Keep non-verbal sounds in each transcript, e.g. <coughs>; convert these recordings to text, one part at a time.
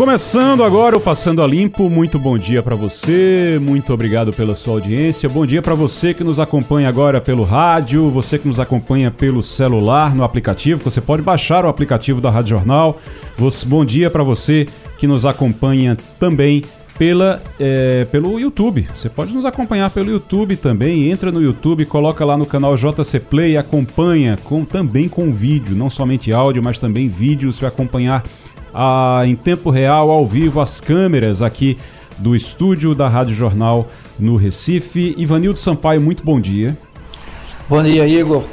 Começando agora o Passando a Limpo, muito bom dia para você, muito obrigado pela sua audiência. Bom dia para você que nos acompanha agora pelo rádio, você que nos acompanha pelo celular, no aplicativo. Você pode baixar o aplicativo da Rádio Jornal. Bom dia para você que nos acompanha também pela, é, pelo YouTube. Você pode nos acompanhar pelo YouTube também. Entra no YouTube, coloca lá no canal JC Play, acompanha com, também com vídeo, não somente áudio, mas também vídeo. Vai acompanhar a, em tempo real, ao vivo, as câmeras aqui do estúdio da Rádio Jornal no Recife. Ivanildo Sampaio, muito bom dia. Bom dia, Igor.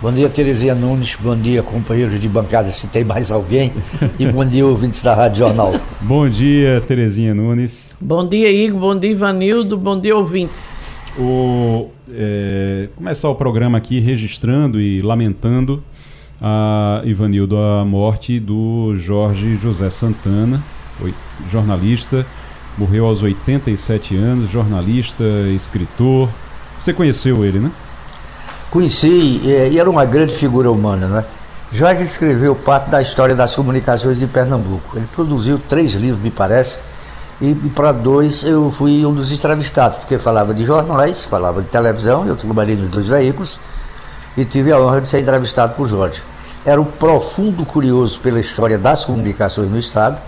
Bom dia, Terezinha Nunes. Bom dia, companheiros de bancada, se tem mais alguém. E bom dia, ouvintes da Rádio Jornal. <laughs> bom dia, Terezinha Nunes. Bom dia, Igor. Bom dia, Ivanildo. Bom dia, ouvintes. O, é, começar o programa aqui registrando e lamentando a Ivanildo a morte do Jorge José Santana, jornalista, morreu aos 87 anos, jornalista, escritor. Você conheceu ele, né? Conheci, e era uma grande figura humana, né? Jorge escreveu parte da história das comunicações de Pernambuco. Ele produziu três livros, me parece, e para dois eu fui um dos entrevistados, porque falava de jornais, falava de televisão, eu trabalhei nos dois veículos e tive a honra de ser entrevistado por Jorge era um profundo curioso pela história das comunicações no Estado,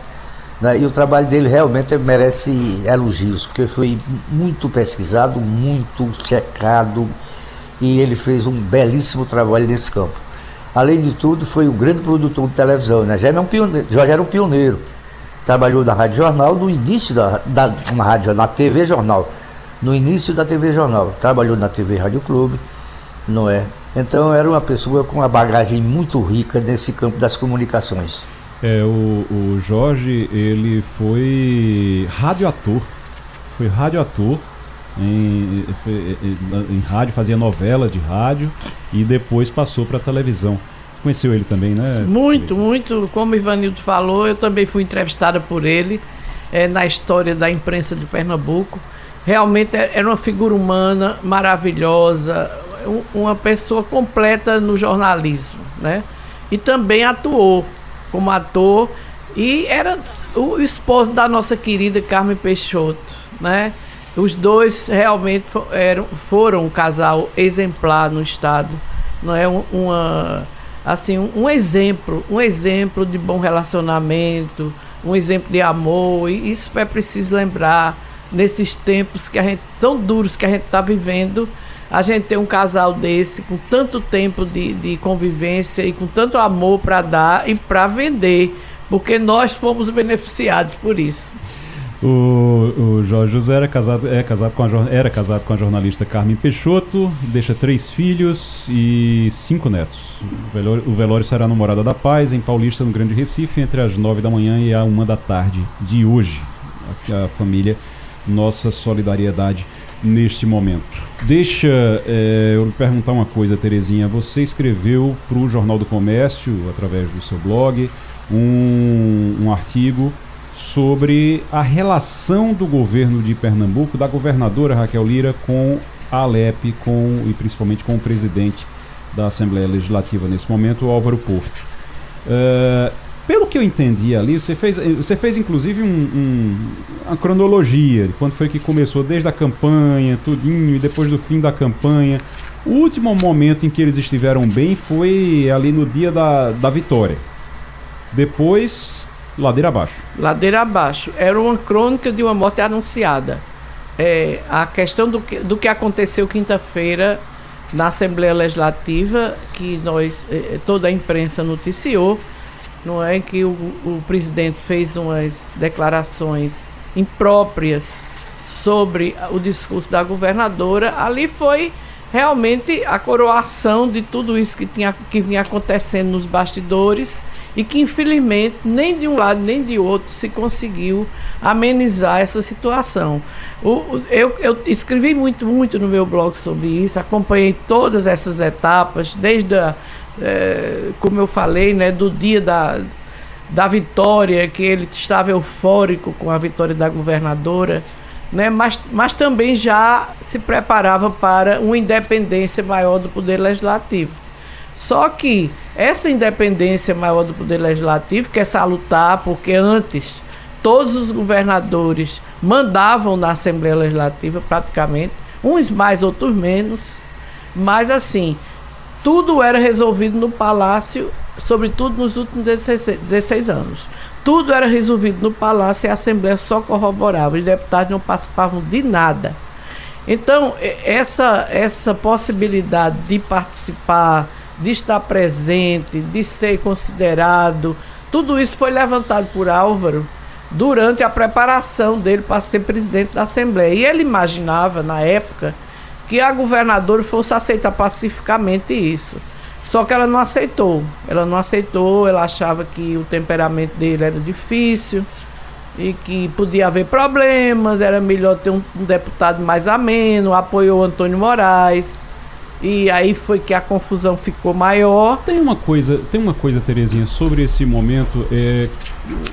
né, e o trabalho dele realmente merece elogios, porque foi muito pesquisado, muito checado, e ele fez um belíssimo trabalho nesse campo. Além de tudo, foi um grande produtor de televisão, né? já, era um pioneiro, já era um pioneiro. Trabalhou na Rádio Jornal no início da, da na, rádio, na TV Jornal, no início da TV Jornal. Trabalhou na TV Rádio Clube, não é? Então era uma pessoa com uma bagagem muito rica nesse campo das comunicações. É, o, o Jorge, ele foi radioator. Foi radioator. Em, em, em rádio, fazia novela de rádio e depois passou para televisão. Conheceu ele também, né? Muito, muito. Como o Ivanildo falou, eu também fui entrevistada por ele é, na história da imprensa de Pernambuco. Realmente é, era uma figura humana maravilhosa, uma pessoa completa no jornalismo, né? E também atuou como ator e era o esposo da nossa querida Carmen Peixoto, né? Os dois realmente eram, foram um casal exemplar no estado, não é uma assim um, um exemplo, um exemplo de bom relacionamento, um exemplo de amor e isso é preciso lembrar nesses tempos que a gente tão duros que a gente está vivendo a gente ter um casal desse com tanto tempo de, de convivência e com tanto amor para dar e para vender, porque nós fomos beneficiados por isso. O, o Jorge José era casado, é casado com a, era casado com a jornalista Carmen Peixoto, deixa três filhos e cinco netos. O velório, o velório será no Morada da Paz, em Paulista, no Grande Recife, entre as nove da manhã e a uma da tarde de hoje. A, a família, nossa solidariedade neste momento. Deixa é, eu lhe perguntar uma coisa, Terezinha. Você escreveu para o Jornal do Comércio, através do seu blog, um, um artigo sobre a relação do governo de Pernambuco, da governadora Raquel Lira, com a Alep com, e principalmente com o presidente da Assembleia Legislativa nesse momento, Álvaro Porto. Uh, pelo que eu entendi ali, você fez, você fez inclusive um, um, uma cronologia de quando foi que começou, desde a campanha, tudinho, e depois do fim da campanha. O último momento em que eles estiveram bem foi ali no dia da, da vitória. Depois, ladeira abaixo. Ladeira abaixo. Era uma crônica de uma morte anunciada. É, a questão do que, do que aconteceu quinta-feira na Assembleia Legislativa, que nós, eh, toda a imprensa noticiou, não é que o, o presidente fez umas declarações impróprias sobre o discurso da governadora, ali foi realmente a coroação de tudo isso que, tinha, que vinha acontecendo nos bastidores e que infelizmente nem de um lado nem de outro se conseguiu amenizar essa situação. O, eu, eu escrevi muito, muito no meu blog sobre isso, acompanhei todas essas etapas, desde a, é, como eu falei, né, do dia da, da vitória, que ele estava eufórico com a vitória da governadora né? mas, mas também já se preparava para uma independência maior do Poder Legislativo. Só que essa independência maior do Poder Legislativo quer salutar, porque antes todos os governadores mandavam na Assembleia Legislativa, praticamente, uns mais, outros menos, mas assim, tudo era resolvido no Palácio, sobretudo nos últimos 16, 16 anos. Tudo era resolvido no palácio e a Assembleia só corroborava. Os deputados não participavam de nada. Então, essa, essa possibilidade de participar, de estar presente, de ser considerado, tudo isso foi levantado por Álvaro durante a preparação dele para ser presidente da Assembleia. E ele imaginava, na época, que a governadora fosse aceitar pacificamente isso. Só que ela não aceitou. Ela não aceitou, ela achava que o temperamento dele era difícil e que podia haver problemas, era melhor ter um, um deputado mais ameno, apoiou Antônio Moraes. E aí foi que a confusão ficou maior. Tem uma coisa, tem uma coisa, Terezinha, sobre esse momento. É,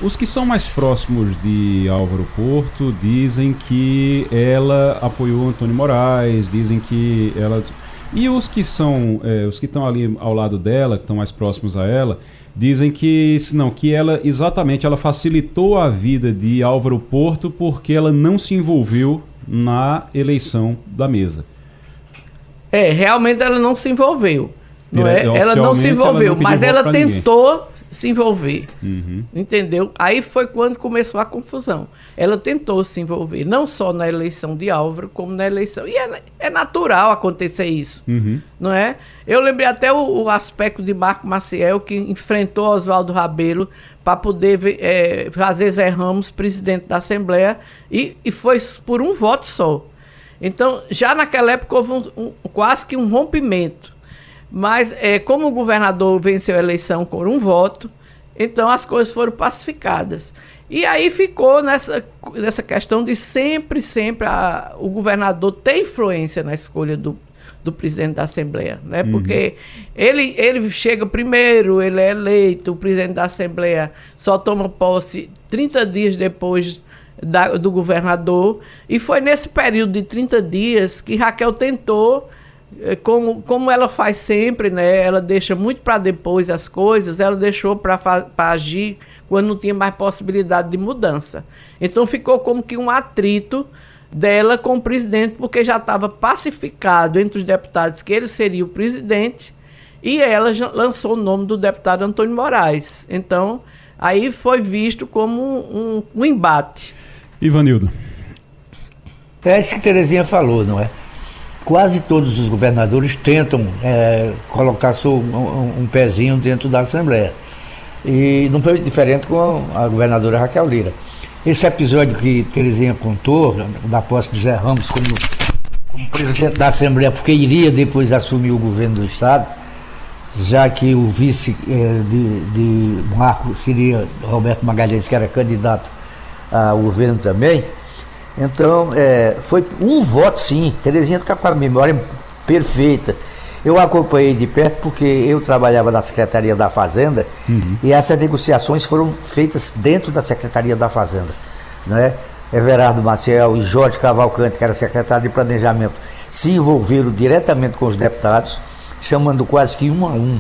os que são mais próximos de Álvaro Porto dizem que ela apoiou Antônio Moraes, dizem que ela e os que são, é, os que estão ali ao lado dela, que estão mais próximos a ela, dizem que não, que ela exatamente ela facilitou a vida de Álvaro Porto porque ela não se envolveu na eleição da mesa. É, realmente ela não se envolveu. Não é? Ela não se envolveu, ela mas ela tentou ninguém. se envolver. Uhum. Entendeu? Aí foi quando começou a confusão ela tentou se envolver, não só na eleição de Álvaro, como na eleição. E é, é natural acontecer isso, uhum. não é? Eu lembrei até o, o, aspecto de Marco Maciel, que enfrentou Oswaldo Rabelo para poder é, fazer Zé Ramos presidente da Assembleia, e, e foi por um voto só. Então, já naquela época houve um, um, quase que um rompimento. Mas, é, como o governador venceu a eleição com um voto, então as coisas foram pacificadas. E aí ficou nessa, nessa questão de sempre, sempre a, o governador ter influência na escolha do, do presidente da Assembleia, né? Uhum. Porque ele, ele chega primeiro, ele é eleito, o presidente da Assembleia só toma posse 30 dias depois da, do governador, e foi nesse período de 30 dias que Raquel tentou, eh, como, como ela faz sempre, né? Ela deixa muito para depois as coisas, ela deixou para agir quando não tinha mais possibilidade de mudança. Então ficou como que um atrito dela com o presidente, porque já estava pacificado entre os deputados que ele seria o presidente, e ela lançou o nome do deputado Antônio Moraes. Então, aí foi visto como um, um, um embate. Ivanildo. É isso que Terezinha falou, não é? Quase todos os governadores tentam é, colocar seu, um, um pezinho dentro da Assembleia. E não foi diferente com a governadora Raquel Lira. Esse episódio que Terezinha contou, da posse de Zé Ramos como, como presidente da Assembleia, porque iria depois assumir o governo do Estado, já que o vice eh, de, de Marco seria Roberto Magalhães, que era candidato ao governo também. Então, eh, foi um voto sim. Terezinha está com a memória perfeita. Eu acompanhei de perto porque eu trabalhava na Secretaria da Fazenda uhum. e essas negociações foram feitas dentro da Secretaria da Fazenda. Né? Everardo Maciel e Jorge Cavalcante, que era secretário de Planejamento, se envolveram diretamente com os deputados, chamando quase que um a um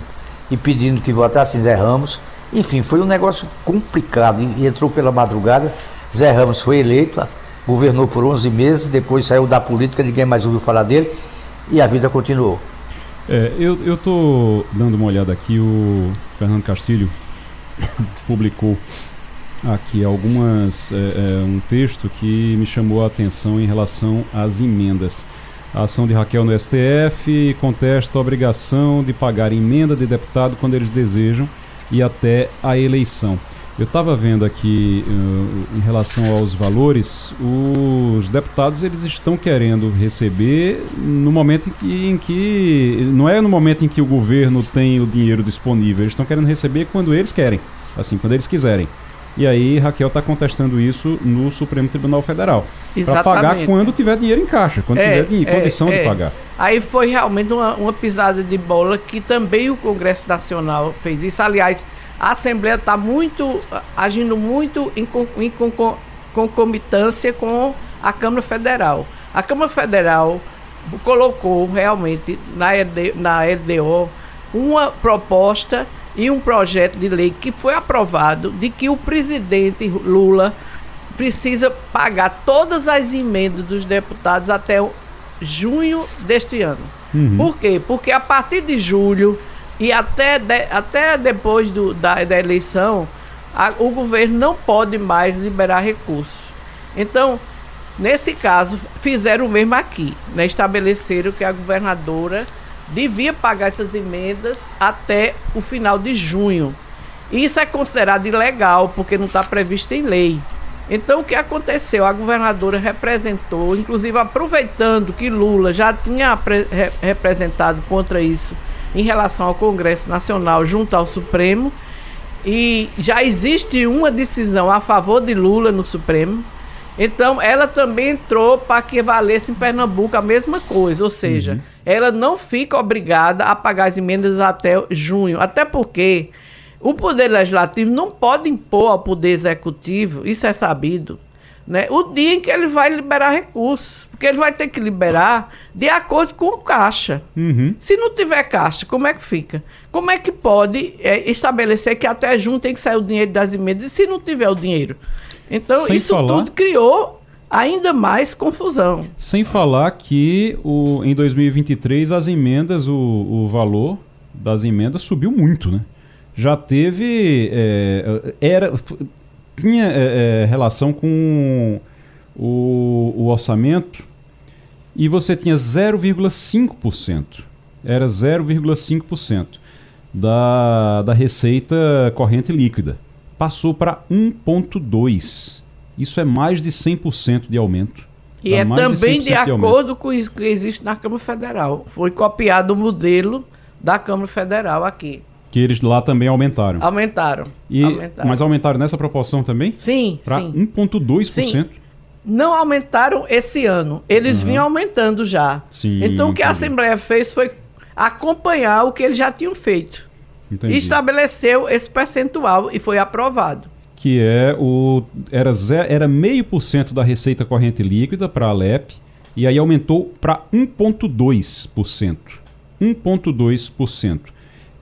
e pedindo que votassem Zé Ramos. Enfim, foi um negócio complicado e entrou pela madrugada. Zé Ramos foi eleito, governou por 11 meses, depois saiu da política, ninguém mais ouviu falar dele e a vida continuou. É, eu, tô dando uma olhada aqui, o Fernando Castilho <coughs> publicou aqui algumas é, é, um texto que me chamou a atenção em relação às emendas. A ação de Raquel no STF contesta a obrigação de pagar emenda de deputado quando eles desejam e até a eleição. Eu estava vendo aqui uh, em relação aos valores, os deputados eles estão querendo receber no momento em que, em que, não é no momento em que o governo tem o dinheiro disponível, eles estão querendo receber quando eles querem, assim, quando eles quiserem. E aí Raquel está contestando isso no Supremo Tribunal Federal. Para pagar quando tiver dinheiro em caixa, quando é, tiver é, condição é. de pagar. Aí foi realmente uma, uma pisada de bola que também o Congresso Nacional fez isso. Aliás, a Assembleia está muito agindo muito em, em concomitância com a Câmara Federal. A Câmara Federal colocou realmente na, LD, na LDO uma proposta e um projeto de lei que foi aprovado de que o presidente Lula precisa pagar todas as emendas dos deputados até junho deste ano. Uhum. Por quê? Porque a partir de julho e até, de, até depois do, da, da eleição, a, o governo não pode mais liberar recursos. Então, nesse caso, fizeram o mesmo aqui. Né? Estabeleceram que a governadora devia pagar essas emendas até o final de junho. Isso é considerado ilegal, porque não está previsto em lei. Então, o que aconteceu? A governadora representou, inclusive aproveitando que Lula já tinha representado contra isso em relação ao Congresso Nacional junto ao Supremo. E já existe uma decisão a favor de Lula no Supremo. Então, ela também entrou para que valesse em Pernambuco a mesma coisa, ou seja, uhum. ela não fica obrigada a pagar as emendas até junho, até porque o Poder Legislativo não pode impor ao Poder Executivo, isso é sabido, né, o dia em que ele vai liberar recursos. Porque ele vai ter que liberar de acordo com o caixa. Uhum. Se não tiver caixa, como é que fica? Como é que pode é, estabelecer que até junho tem que sair o dinheiro das emendas e se não tiver o dinheiro? Então, Sem isso falar... tudo criou ainda mais confusão. Sem falar que o, em 2023 as emendas, o, o valor das emendas subiu muito, né? Já teve. É, era, tinha é, é, relação com o, o orçamento e você tinha 0,5%. Era 0,5% da, da receita corrente líquida. Passou para 1,2%. Isso é mais de 100% de aumento. E é também de, de acordo com isso que existe na Câmara Federal. Foi copiado o modelo da Câmara Federal aqui. Que eles lá também aumentaram. Aumentaram. E, aumentaram. Mas aumentaram nessa proporção também? Sim. Para 1,2%? não aumentaram esse ano. Eles uhum. vinham aumentando já. Sim, então o que a Assembleia fez foi acompanhar o que eles já tinham feito. Entendi. E estabeleceu esse percentual e foi aprovado. Que é o. Era, era meio por cento da receita corrente líquida para a Alep e aí aumentou para 1,2%. 1,2%.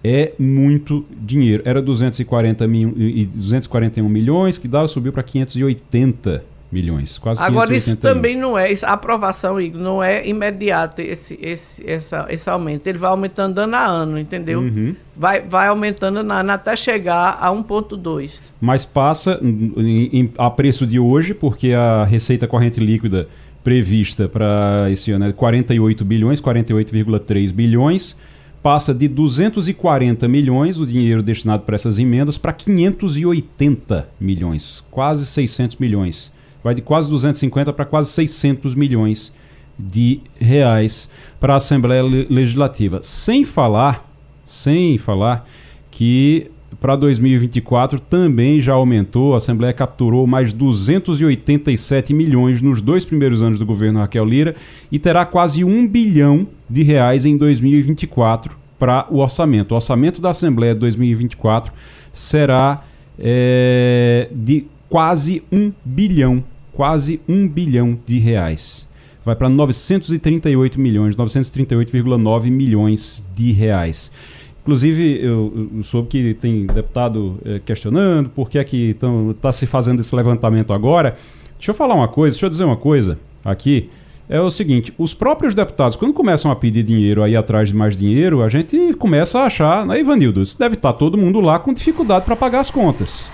É muito dinheiro. Era 240 mil, e 241 milhões, que dava, subiu para 580 milhões, quase Agora isso também não é, a aprovação, Igor, não é imediato esse, esse, essa, esse aumento. Ele vai aumentando ano a ano, entendeu? Uhum. Vai, vai aumentando ano a ano até chegar a 1,2. Mas passa em, em, a preço de hoje, porque a receita corrente líquida prevista para esse ano é 48 bilhões, 48,3 bilhões passa de 240 milhões, o dinheiro destinado para essas emendas, para 580 milhões, quase 600 milhões vai de quase 250 para quase 600 milhões de reais para a Assembleia Legislativa. Sem falar, sem falar que para 2024 também já aumentou, a Assembleia capturou mais 287 milhões nos dois primeiros anos do governo Raquel Lira e terá quase um bilhão de reais em 2024 para o orçamento. O orçamento da Assembleia 2024 será é, de quase um bilhão, quase um bilhão de reais. Vai para 938 milhões, 938,9 milhões de reais. Inclusive, eu, eu soube que tem deputado eh, questionando por que é que está se fazendo esse levantamento agora. Deixa eu falar uma coisa, deixa eu dizer uma coisa aqui. É o seguinte, os próprios deputados, quando começam a pedir dinheiro aí atrás de mais dinheiro, a gente começa a achar, né, Ivanildo? Deve estar tá todo mundo lá com dificuldade para pagar as contas.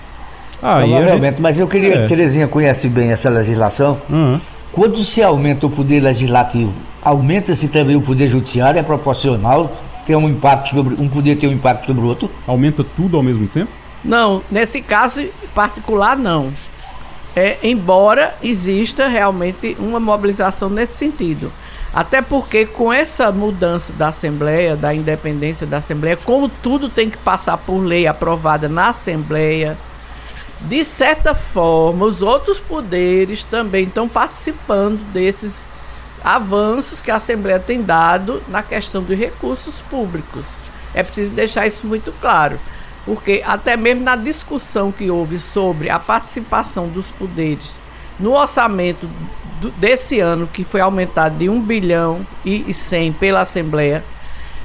Ah, Provavelmente, gente... mas eu queria. É. Terezinha conhece bem essa legislação. Uhum. Quando se aumenta o poder legislativo, aumenta-se também o poder judiciário, é proporcional, tem um impacto sobre. Um poder tem um impacto sobre o outro. Aumenta tudo ao mesmo tempo? Não, nesse caso particular não. É, embora exista realmente uma mobilização nesse sentido. Até porque com essa mudança da Assembleia, da independência da Assembleia, como tudo tem que passar por lei aprovada na Assembleia, de certa forma, os outros poderes também estão participando desses avanços que a Assembleia tem dado na questão dos recursos públicos. É preciso deixar isso muito claro, porque até mesmo na discussão que houve sobre a participação dos poderes no orçamento do, desse ano, que foi aumentado de 1 bilhão e 100 pela Assembleia,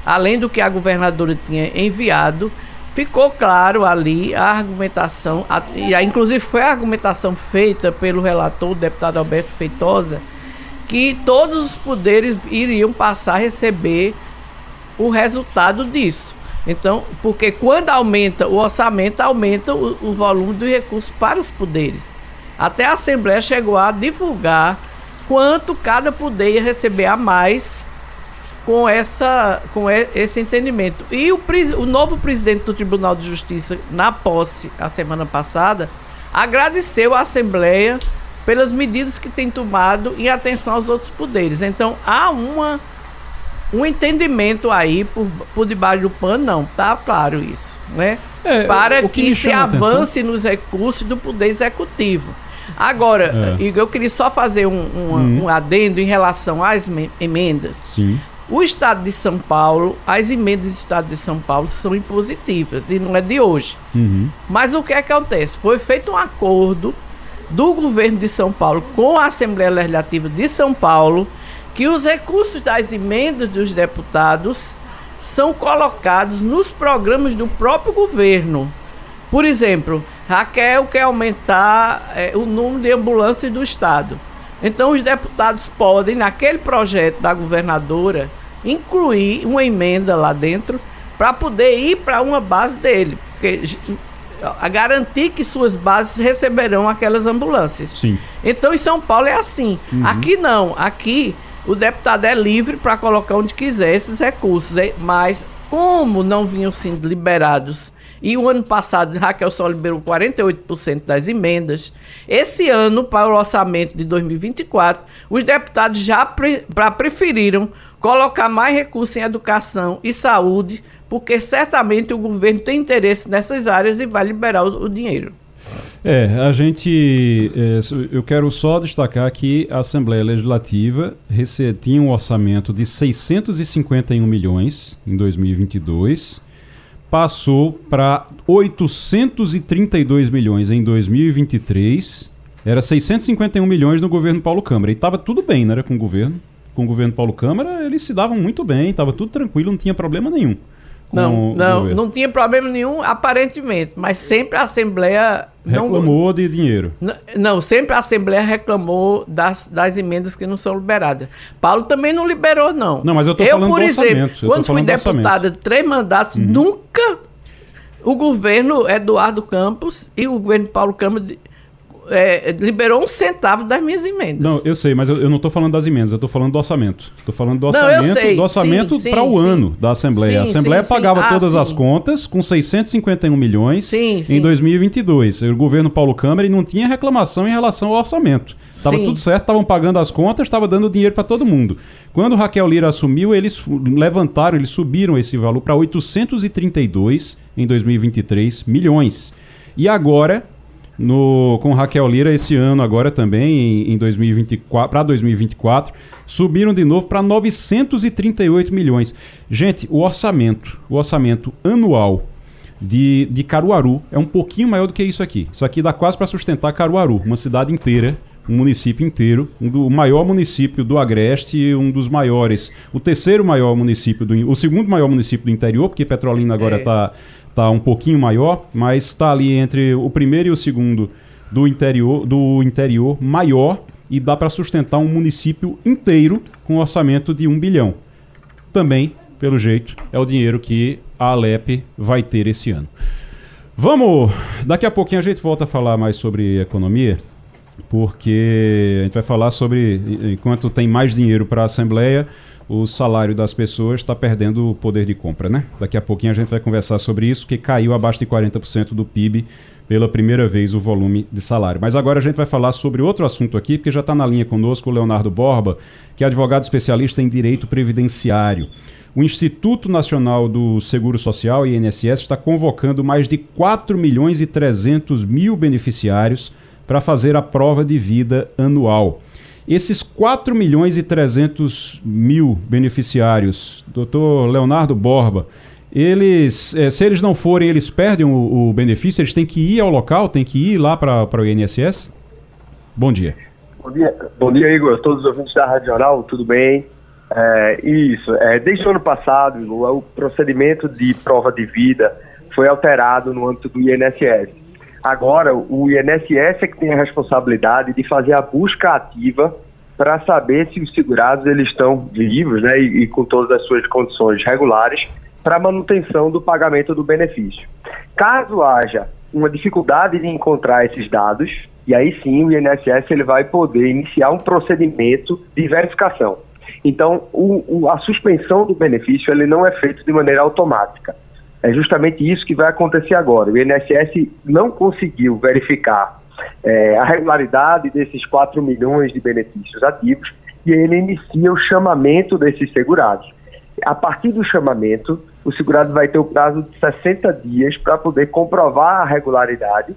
além do que a governadora tinha enviado, ficou claro ali a argumentação, a, e a, inclusive foi a argumentação feita pelo relator, o deputado Alberto Feitosa, que todos os poderes iriam passar a receber o resultado disso. Então, porque quando aumenta o orçamento, aumenta o, o volume do recurso para os poderes. Até a Assembleia chegou a divulgar quanto cada poder ia receber a mais com, essa, com esse entendimento. E o, o novo presidente do Tribunal de Justiça, na posse, a semana passada, agradeceu à Assembleia pelas medidas que tem tomado em atenção aos outros poderes. Então, há uma, um entendimento aí por, por debaixo do pano, não, tá claro isso, né? É, Para que, que se avance nos recursos do Poder Executivo. Agora, é. eu queria só fazer um, um, uhum. um adendo em relação às emendas. Sim. O Estado de São Paulo, as emendas do Estado de São Paulo são impositivas e não é de hoje. Uhum. Mas o que acontece? Foi feito um acordo do governo de São Paulo com a Assembleia Legislativa de São Paulo que os recursos das emendas dos deputados são colocados nos programas do próprio governo. Por exemplo, Raquel quer aumentar é, o número de ambulâncias do Estado. Então, os deputados podem, naquele projeto da governadora, incluir uma emenda lá dentro para poder ir para uma base dele. Porque a garantir que suas bases receberão aquelas ambulâncias. Sim. Então, em São Paulo é assim. Uhum. Aqui não. Aqui o deputado é livre para colocar onde quiser esses recursos. Mas, como não vinham sendo liberados e o ano passado Raquel só liberou 48% das emendas. Esse ano, para o orçamento de 2024, os deputados já pre preferiram colocar mais recursos em educação e saúde, porque certamente o governo tem interesse nessas áreas e vai liberar o, o dinheiro. É, a gente. É, eu quero só destacar que a Assembleia Legislativa tinha um orçamento de 651 milhões em 2022 passou para 832 milhões em 2023. Era 651 milhões no governo Paulo Câmara. E estava tudo bem, né? Era com o governo. Com o governo Paulo Câmara, eles se davam muito bem, estava tudo tranquilo, não tinha problema nenhum. Não, não, não tinha problema nenhum, aparentemente, mas sempre a Assembleia. Reclamou não, de dinheiro. Não, sempre a Assembleia reclamou das, das emendas que não são liberadas. Paulo também não liberou, não. Não, mas eu estou falando por exemplo, orçamento. quando fui deputada de três mandatos, uhum. nunca o governo Eduardo Campos e o governo Paulo Câmara é, liberou um centavo das minhas emendas. Não, eu sei, mas eu, eu não estou falando das emendas, eu estou falando do orçamento. Estou falando do orçamento, do orçamento para o ano da Assembleia. Sim, a Assembleia sim, pagava ah, todas as contas com 651 milhões em 2022. O governo Paulo Câmara não tinha reclamação em relação ao orçamento. Estava tudo certo, estavam pagando as contas, estava dando dinheiro para todo mundo. Quando Raquel Lira assumiu, eles levantaram, eles subiram esse valor para 832 em 2023 milhões. E agora no, com Raquel Lira esse ano agora também, em, em 2024, para 2024, subiram de novo para 938 milhões. Gente, o orçamento, o orçamento anual de, de Caruaru é um pouquinho maior do que isso aqui. Isso aqui dá quase para sustentar Caruaru, uma cidade inteira, um município inteiro, um do, o maior município do Agreste, um dos maiores, o terceiro maior município do, o segundo maior município do interior, porque Petrolina agora está é está um pouquinho maior, mas está ali entre o primeiro e o segundo do interior, do interior maior e dá para sustentar um município inteiro com um orçamento de um bilhão. Também, pelo jeito, é o dinheiro que a Alep vai ter esse ano. Vamos, daqui a pouquinho a gente volta a falar mais sobre economia, porque a gente vai falar sobre enquanto tem mais dinheiro para a Assembleia, o salário das pessoas está perdendo o poder de compra, né? Daqui a pouquinho a gente vai conversar sobre isso, que caiu abaixo de 40% do PIB pela primeira vez o volume de salário. Mas agora a gente vai falar sobre outro assunto aqui, porque já está na linha conosco o Leonardo Borba, que é advogado especialista em direito previdenciário. O Instituto Nacional do Seguro Social, INSS, está convocando mais de 4 milhões e 300 mil beneficiários para fazer a prova de vida anual. Esses 4 milhões e 300 mil beneficiários, doutor Leonardo Borba, eles, é, se eles não forem, eles perdem o, o, benefício, eles têm que ir ao local, têm que ir lá para o INSS? Bom dia. Bom dia, bom dia Igor, todos os ouvintes da Rádio Jornal, tudo bem? É, isso, é, desde o ano passado, Igor, o procedimento de prova de vida foi alterado no âmbito do INSS. Agora, o INSS é que tem a responsabilidade de fazer a busca ativa para saber se os segurados eles estão vivos né, e, e com todas as suas condições regulares para manutenção do pagamento do benefício. Caso haja uma dificuldade de encontrar esses dados, e aí sim o INSS ele vai poder iniciar um procedimento de verificação. Então, o, o, a suspensão do benefício ele não é feito de maneira automática. É justamente isso que vai acontecer agora. O INSS não conseguiu verificar é, a regularidade desses 4 milhões de benefícios ativos e ele inicia o chamamento desses segurados. A partir do chamamento, o segurado vai ter o prazo de 60 dias para poder comprovar a regularidade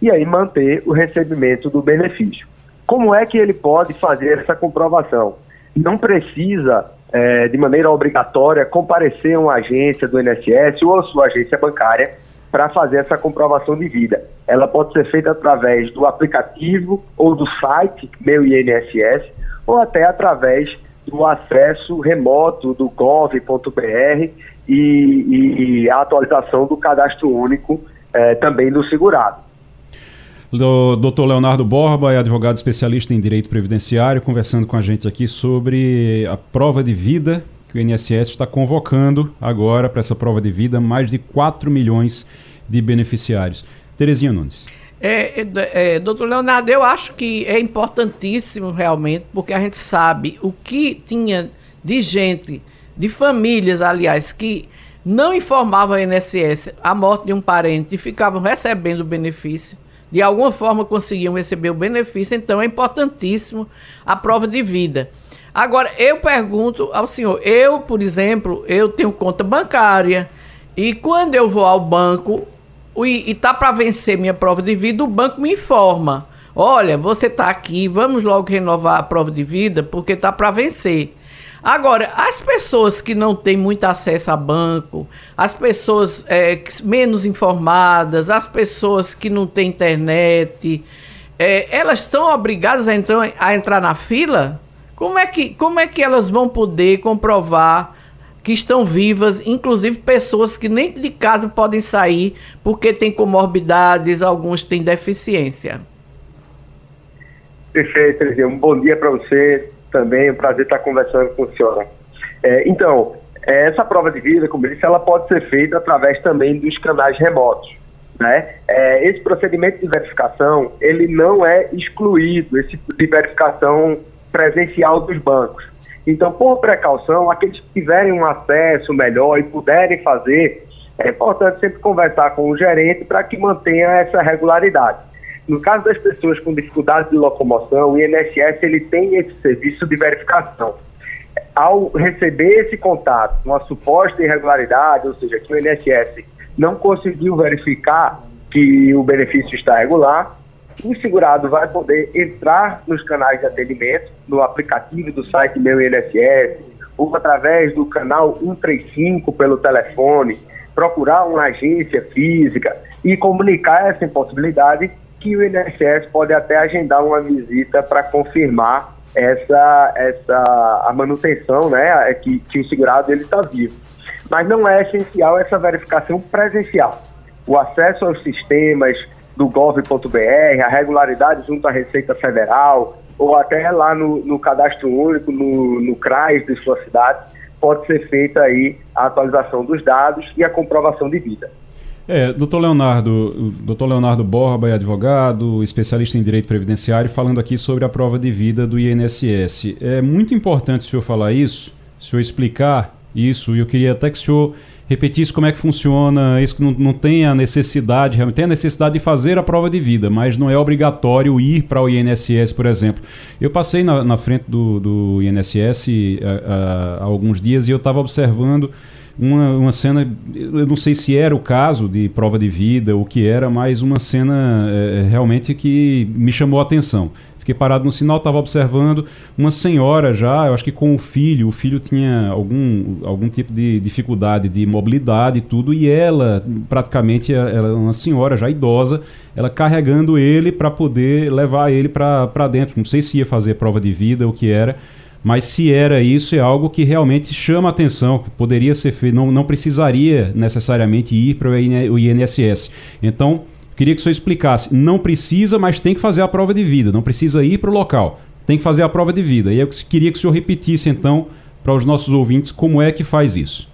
e aí manter o recebimento do benefício. Como é que ele pode fazer essa comprovação? Não precisa, é, de maneira obrigatória, comparecer a uma agência do INSS ou a sua agência bancária para fazer essa comprovação de vida. Ela pode ser feita através do aplicativo ou do site Meu INSS ou até através do acesso remoto do gov.br e, e, a atualização do cadastro único eh, também do segurado. O doutor Leonardo Borba é advogado especialista em direito previdenciário, conversando com a gente aqui sobre a prova de vida que o INSS está convocando agora para essa prova de vida mais de 4 milhões de beneficiários. Terezinha Nunes. É, é, é, doutor Leonardo, eu acho que é importantíssimo realmente, porque a gente sabe o que tinha de gente, de famílias, aliás, que não informavam a INSS a morte de um parente e ficavam recebendo o benefício. De alguma forma conseguiam receber o benefício, então é importantíssimo a prova de vida. Agora, eu pergunto ao senhor, eu, por exemplo, eu tenho conta bancária e quando eu vou ao banco, e está para vencer minha prova de vida, o banco me informa. Olha, você está aqui, vamos logo renovar a prova de vida, porque está para vencer. Agora, as pessoas que não têm muito acesso a banco, as pessoas é, menos informadas, as pessoas que não têm internet, é, elas são obrigadas a entrar, a entrar na fila? Como é, que, como é que elas vão poder comprovar que estão vivas, inclusive pessoas que nem de casa podem sair porque têm comorbidades, alguns têm deficiência. Perfeito. Um bom dia para você também. É um prazer estar conversando com a senhora. É, então, é, essa prova de vida, como eu disse, ela pode ser feita através também dos canais remotos. Né? É, esse procedimento de verificação, ele não é excluído, esse de verificação presencial dos bancos. Então, por precaução, aqueles que tiverem um acesso melhor e puderem fazer, é importante sempre conversar com o gerente para que mantenha essa regularidade. No caso das pessoas com dificuldade de locomoção, o INSS ele tem esse serviço de verificação. Ao receber esse contato, uma suposta irregularidade, ou seja, que o INSS não conseguiu verificar que o benefício está regular, o segurado vai poder entrar nos canais de atendimento, no aplicativo do site Meu INSS, ou através do canal 135 pelo telefone, procurar uma agência física e comunicar essa impossibilidade que o INSS pode até agendar uma visita para confirmar essa, essa a manutenção, né, que, que o segurado ele está vivo. Mas não é essencial essa verificação presencial. O acesso aos sistemas do gov.br, a regularidade junto à Receita Federal, ou até lá no, no cadastro único, no, no CRAS de sua cidade, pode ser feita aí a atualização dos dados e a comprovação de vida. É, doutor Leonardo, doutor Leonardo Borba é advogado, especialista em direito previdenciário, falando aqui sobre a prova de vida do INSS. É muito importante o senhor falar isso, o senhor explicar isso, e eu queria até que o senhor repetisse como é que funciona, isso que não, não tem a necessidade, realmente tem a necessidade de fazer a prova de vida, mas não é obrigatório ir para o INSS, por exemplo. Eu passei na, na frente do, do INSS há alguns dias e eu estava observando uma, uma cena, eu não sei se era o caso de prova de vida, o que era, mas uma cena é, realmente que me chamou a atenção. Fiquei parado no sinal, estava observando uma senhora já, eu acho que com o filho, o filho tinha algum, algum tipo de dificuldade de mobilidade e tudo, e ela, praticamente, ela, uma senhora já idosa, ela carregando ele para poder levar ele para dentro. Não sei se ia fazer prova de vida, o que era, mas se era isso, é algo que realmente chama atenção, que poderia ser feito, não, não precisaria necessariamente ir para o INSS. Então, Queria que o senhor explicasse. Não precisa, mas tem que fazer a prova de vida. Não precisa ir para o local. Tem que fazer a prova de vida. E eu queria que o senhor repetisse, então, para os nossos ouvintes, como é que faz isso.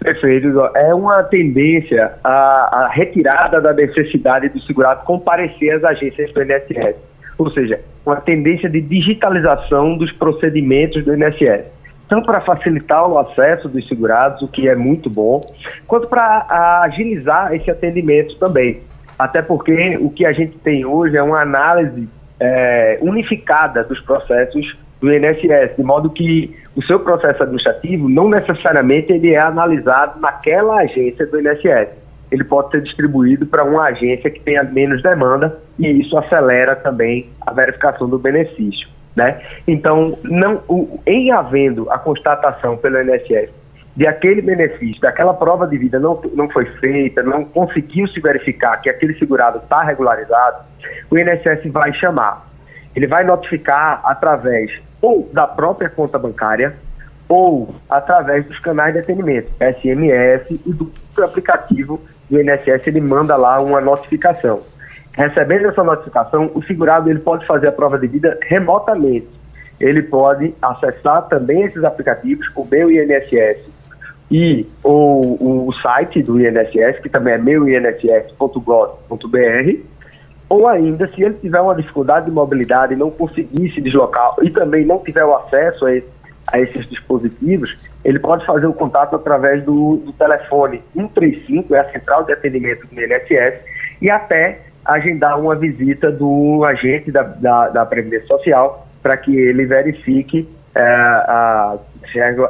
Perfeito. É uma tendência a, a retirada da necessidade do segurado comparecer às agências do INSS. Ou seja, uma tendência de digitalização dos procedimentos do INSS tanto para facilitar o acesso dos segurados, o que é muito bom, quanto para agilizar esse atendimento também. Até porque o que a gente tem hoje é uma análise é, unificada dos processos do INSS, de modo que o seu processo administrativo não necessariamente ele é analisado naquela agência do INSS. Ele pode ser distribuído para uma agência que tenha menos demanda e isso acelera também a verificação do benefício. Né? Então, não, o, em havendo a constatação pelo INSS de aquele benefício, daquela prova de vida não, não foi feita, não conseguiu se verificar que aquele segurado está regularizado, o INSS vai chamar. Ele vai notificar através ou da própria conta bancária ou através dos canais de atendimento, SMS e do aplicativo do INSS, ele manda lá uma notificação. Recebendo essa notificação, o segurado ele pode fazer a prova de vida remotamente. Ele pode acessar também esses aplicativos, o meu INSS e o, o site do INSS, que também é meuinss.gov.br, ou ainda, se ele tiver uma dificuldade de mobilidade não conseguir se deslocar e também não tiver o acesso a, a esses dispositivos, ele pode fazer o contato através do, do telefone 135, é a central de atendimento do INSS, e até agendar uma visita do agente da, da, da Previdência Social para que ele verifique é, a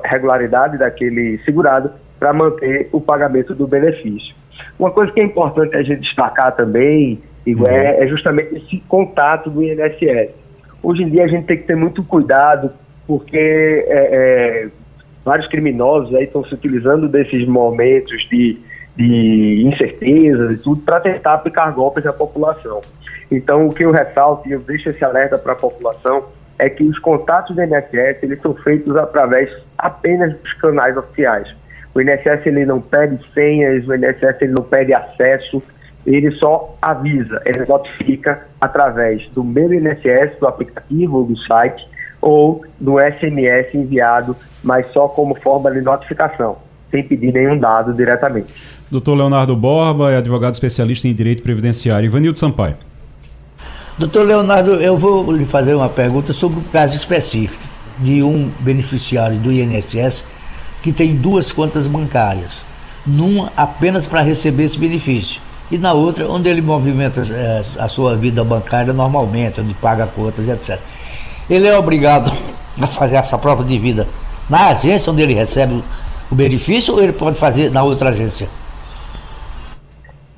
regularidade daquele segurado para manter o pagamento do benefício. Uma coisa que é importante a gente destacar também, uhum. é, é justamente esse contato do INSS. Hoje em dia a gente tem que ter muito cuidado, porque é, é, vários criminosos aí estão se utilizando desses momentos de de incertezas e tudo para tentar aplicar golpes à população. Então, o que eu ressalto e eu deixo esse alerta para a população é que os contatos do INSS eles são feitos através apenas dos canais oficiais. O INSS ele não pede senhas, o INSS ele não pede acesso, ele só avisa, ele notifica através do meu INSS, do aplicativo ou do site, ou do SMS enviado, mas só como forma de notificação, sem pedir nenhum dado diretamente. Doutor Leonardo Borba é advogado especialista em direito previdenciário. Ivanildo Sampaio. Doutor Leonardo, eu vou lhe fazer uma pergunta sobre um caso específico de um beneficiário do INSS que tem duas contas bancárias. Numa apenas para receber esse benefício e na outra onde ele movimenta é, a sua vida bancária normalmente, onde paga contas, etc. Ele é obrigado <laughs> a fazer essa prova de vida na agência onde ele recebe o benefício ou ele pode fazer na outra agência?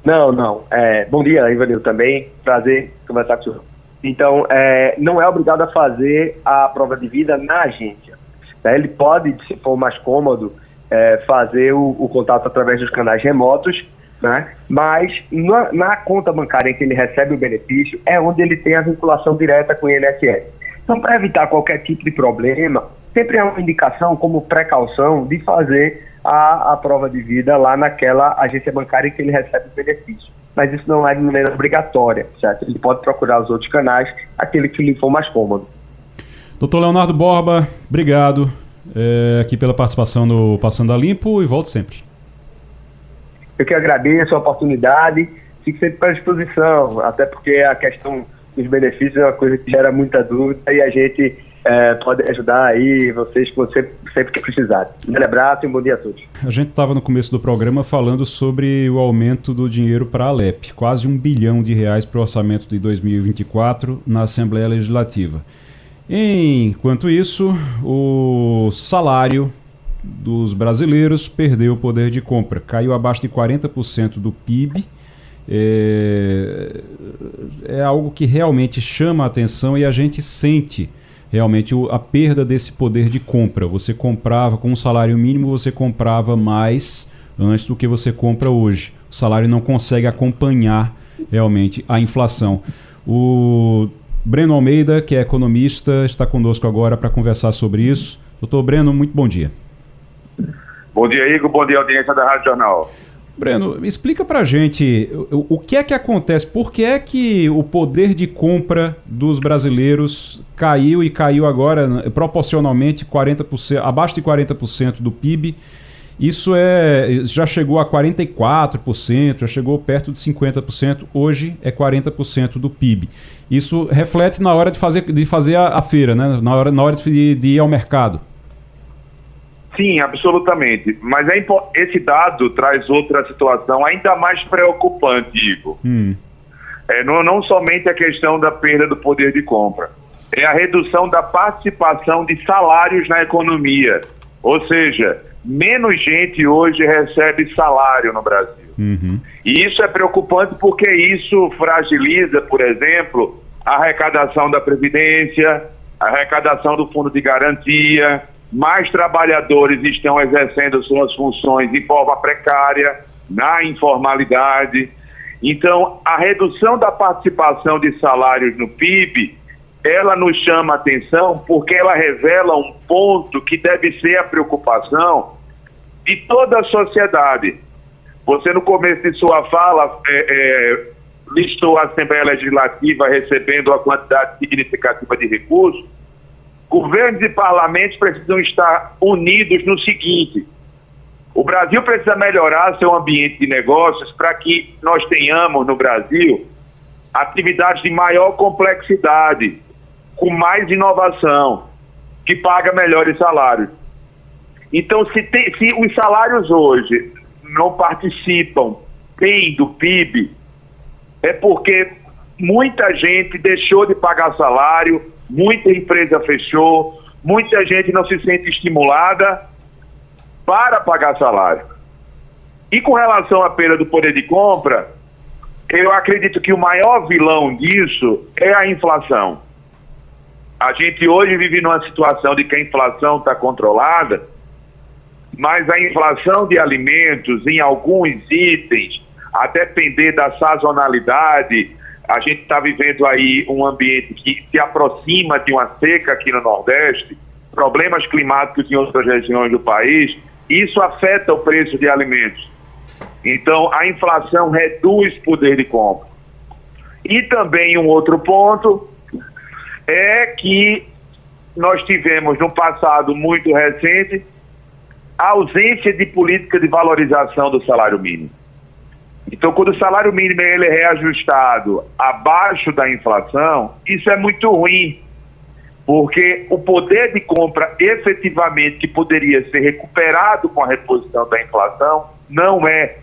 Não, não. É, bom dia, Ivanil, também. Prazer conversar com o senhor. Então, é, não é obrigado a fazer a prova de vida na agência. Né? Ele pode, se for mais cômodo, é, fazer o, o, contato através dos canais remotos, né? mas na, na, conta bancária em que ele recebe o benefício é onde ele tem a vinculação direta com o INSS. Então, para evitar qualquer tipo de problema, sempre é uma indicação como precaução de fazer a, a prova de vida lá naquela agência bancária que ele recebe o benefício. Mas isso não é de maneira obrigatória, certo? Ele pode procurar os outros canais, aquele que lhe for mais cômodo. Doutor Leonardo Borba, obrigado é, aqui pela participação no Passando a Limpo e volto sempre. Eu que agradeço a oportunidade, fico sempre à disposição, até porque a questão dos benefícios é uma coisa que gera muita dúvida e a gente é, podem ajudar aí vocês sempre, sempre que precisarem. Um grande abraço e um bom dia a todos. A gente estava no começo do programa falando sobre o aumento do dinheiro para a Alep, quase um bilhão de reais para o orçamento de 2024 na Assembleia Legislativa. Enquanto isso, o salário dos brasileiros perdeu o poder de compra, caiu abaixo de 40% do PIB. É, é algo que realmente chama a atenção e a gente sente realmente a perda desse poder de compra. Você comprava com um salário mínimo, você comprava mais antes do que você compra hoje. O salário não consegue acompanhar realmente a inflação. O Breno Almeida, que é economista, está conosco agora para conversar sobre isso. Doutor Breno, muito bom dia. Bom dia, Igor. Bom dia, audiência da Rádio Jornal. Breno, explica pra gente o, o, que é que acontece, por que é que o poder de compra dos brasileiros caiu e caiu agora né, proporcionalmente 40%, abaixo de 40% do PIB. Isso é já chegou a 44%, já chegou perto de 50%, hoje é 40% do PIB. Isso reflete na hora de fazer, de fazer a, a feira, né? na, hora, na hora de, de ir ao mercado. Sim, absolutamente. Mas é, esse dado traz outra situação ainda mais preocupante, Igor. Hum. É, não, não somente a questão da perda do poder de compra, é a redução da participação de salários na economia. Ou seja, menos gente hoje recebe salário no Brasil. Uhum. E isso é preocupante porque isso fragiliza, por exemplo, a arrecadação da Previdência, a arrecadação do Fundo de Garantia, mais trabalhadores estão exercendo suas funções de forma precária, na informalidade. Então, a redução da participação de salários no PIB, ela nos chama atenção porque ela revela um ponto que deve ser a preocupação de toda a sociedade. Você, no começo de sua fala, é, é, listou a Assembleia Legislativa recebendo uma quantidade significativa de recursos. Governos e parlamentos precisam estar unidos no seguinte: o Brasil precisa melhorar seu ambiente de negócios para que nós tenhamos no Brasil atividades de maior complexidade, com mais inovação, que paga melhores salários. Então, se, tem, se os salários hoje não participam bem do PIB, é porque muita gente deixou de pagar salário, muita empresa fechou, muita gente não se sente estimulada para pagar salário. E com relação à perda do poder de compra, eu acredito que o maior vilão disso é a inflação. A gente hoje vive numa situação de que a inflação está controlada, mas a inflação de alimentos em alguns itens, a depender da sazonalidade, a gente está vivendo aí um ambiente que se aproxima de uma seca aqui no Nordeste, problemas climáticos em outras regiões do país, isso afeta o preço de alimentos. Então, a inflação reduz poder de compra. E também um outro ponto é que nós tivemos no passado muito recente a ausência de política de valorização do salário mínimo. Então, quando o salário mínimo ele é reajustado abaixo da inflação, isso é muito ruim, porque o poder de compra efetivamente que poderia ser recuperado com a reposição da inflação não é.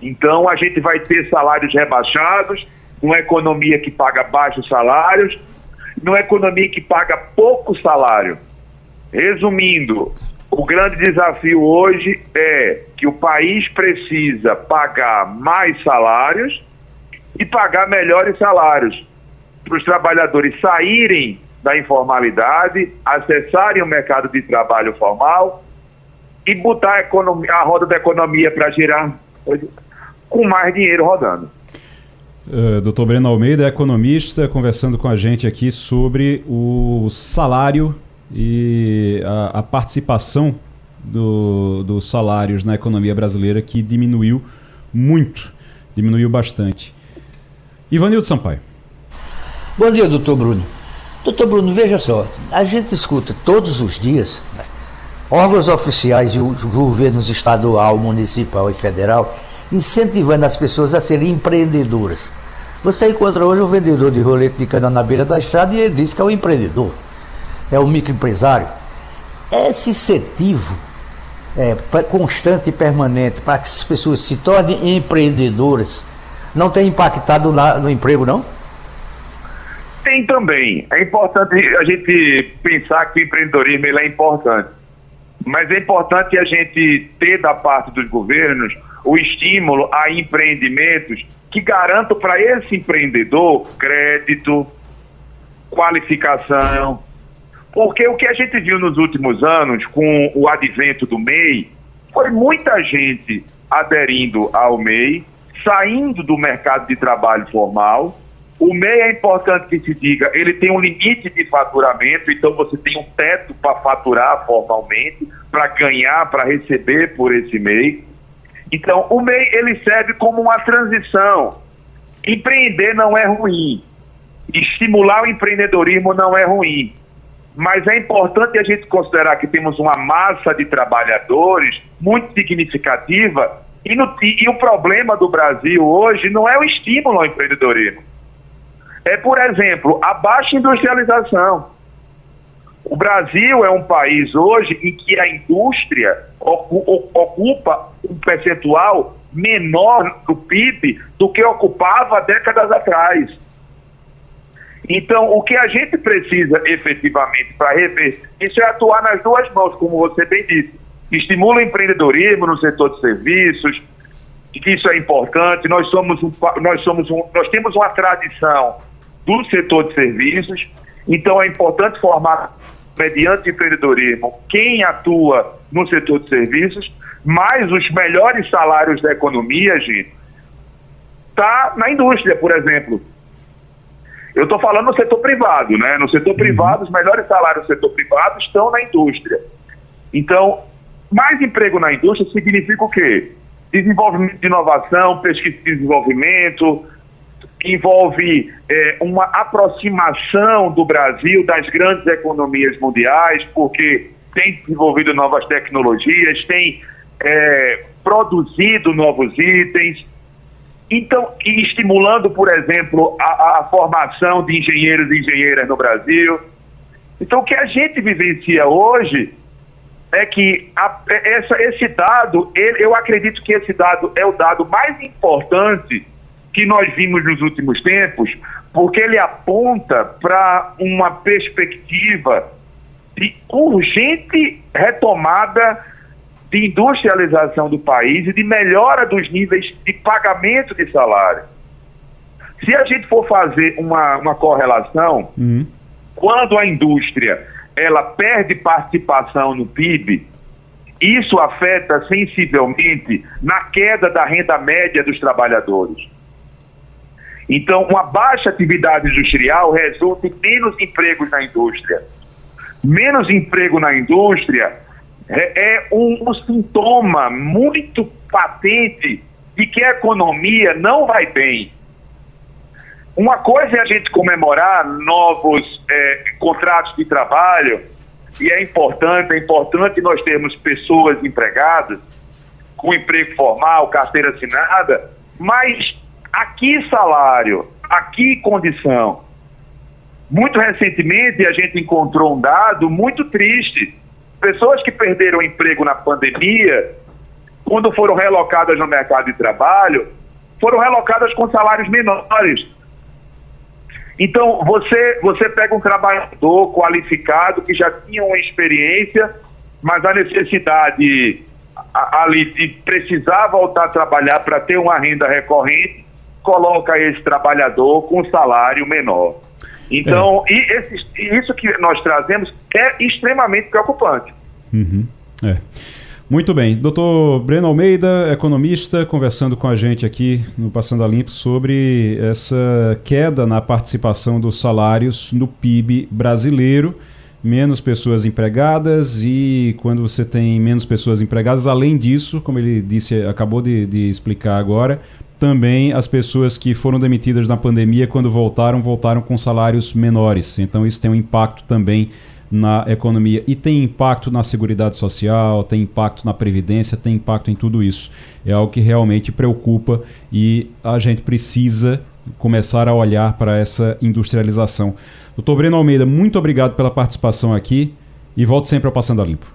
Então, a gente vai ter salários rebaixados, uma economia que paga baixos salários, numa economia que paga pouco salário. Resumindo, o grande desafio hoje é que o país precisa pagar mais salários e pagar melhores salários para os trabalhadores saírem da informalidade, acessarem o mercado de trabalho formal e botar a, economia, a roda da economia para girar com mais dinheiro rodando. Uh, Dr. Breno Almeida, economista, conversando com a gente aqui sobre o salário e a, a participação do, dos salários na economia brasileira que diminuiu muito, diminuiu bastante. Ivanildo Sampaio. Bom dia, doutor Bruno. Doutor Bruno, veja só, a gente escuta todos os dias né, órgãos oficiais do governos estadual, municipal e federal incentivando as pessoas a serem empreendedoras. Você encontra hoje um vendedor de rolete de cana na beira da estrada e ele diz que é um empreendedor. É o microempresário. Esse incentivo é, constante e permanente para que as pessoas se tornem empreendedoras não tem impactado na, no emprego, não? Tem também. É importante a gente pensar que o empreendedorismo é importante. Mas é importante a gente ter da parte dos governos o estímulo a empreendimentos que garantam para esse empreendedor crédito, qualificação. Porque o que a gente viu nos últimos anos com o advento do MEI foi muita gente aderindo ao MEI, saindo do mercado de trabalho formal o MEI é importante que se diga, ele tem um limite de faturamento, então você tem um teto para faturar formalmente, para ganhar, para receber por esse MEI. Então, o MEI ele serve como uma transição. Empreender não é ruim. Estimular o empreendedorismo não é ruim. Mas é importante a gente considerar que temos uma massa de trabalhadores muito significativa e, no, e, o problema do Brasil hoje não é o estímulo ao empreendedorismo é, por exemplo, a baixa industrialização. O Brasil é um país hoje em que a indústria ocupa um percentual menor do PIB do que ocupava décadas atrás. Então, o que a gente precisa efetivamente para rever isso é atuar nas duas mãos, como você bem disse. Estimula o empreendedorismo no setor de serviços, que isso é importante. Nós somos um, nós somos um, nós temos uma tradição do setor de serviços. Então é importante formar, mediante empreendedorismo, quem atua no setor de serviços, mas os melhores salários da economia, gente, está na indústria, por exemplo. Eu estou falando no setor privado, né? No setor privado, os melhores salários do setor privado estão na indústria. Então, mais emprego na indústria significa o quê? Desenvolvimento de inovação, pesquisa e desenvolvimento, envolve é, uma aproximação do Brasil das grandes economias mundiais, porque tem desenvolvido novas tecnologias, tem é, produzido novos itens, então, estimulando, por exemplo, a, a, formação de engenheiros e engenheiras no Brasil. Então, o que a gente vivencia hoje é que a, essa, esse dado, ele, eu acredito que esse dado é o dado mais importante que nós vimos nos últimos tempos, porque ele aponta para uma perspectiva de urgente retomada de industrialização do país e de melhora dos níveis de pagamento de salário. Se a gente for fazer uma, uma correlação, uhum. quando a indústria ela perde participação no PIB, isso afeta sensivelmente na queda da renda média dos trabalhadores. Então, uma baixa atividade industrial resulta em menos empregos na indústria. Menos emprego na indústria é, é um, um sintoma muito patente de que a economia não vai bem. Uma coisa é a gente comemorar novos é, contratos de trabalho, e é importante, é importante nós termos pessoas empregadas, com emprego formal, carteira assinada, mas Aqui salário, aqui condição. Muito recentemente a gente encontrou um dado muito triste. Pessoas que perderam emprego na pandemia, quando foram relocadas no mercado de trabalho, foram relocadas com salários menores. Então, você, você pega um trabalhador qualificado que já tinha uma experiência, mas a necessidade ali de precisar voltar a trabalhar para ter uma renda recorrente, coloca esse trabalhador com salário menor. Então, é. e esse, isso que nós trazemos é extremamente preocupante. Uhum. É. Muito bem. Doutor Breno Almeida, economista, conversando com a gente aqui no Passando a Limpo sobre essa queda na participação dos salários no PIB brasileiro. Menos pessoas empregadas e quando você tem menos pessoas empregadas, além disso, como ele disse, acabou de, de explicar agora, também as pessoas que foram demitidas na pandemia, quando voltaram, voltaram com salários menores. Então isso tem um impacto também na economia e tem impacto na seguridade social, tem impacto na previdência, tem impacto em tudo isso. É algo que realmente preocupa e a gente precisa começar a olhar para essa industrialização. Doutor Breno Almeida, muito obrigado pela participação aqui e volte sempre ao Passando a Limpo.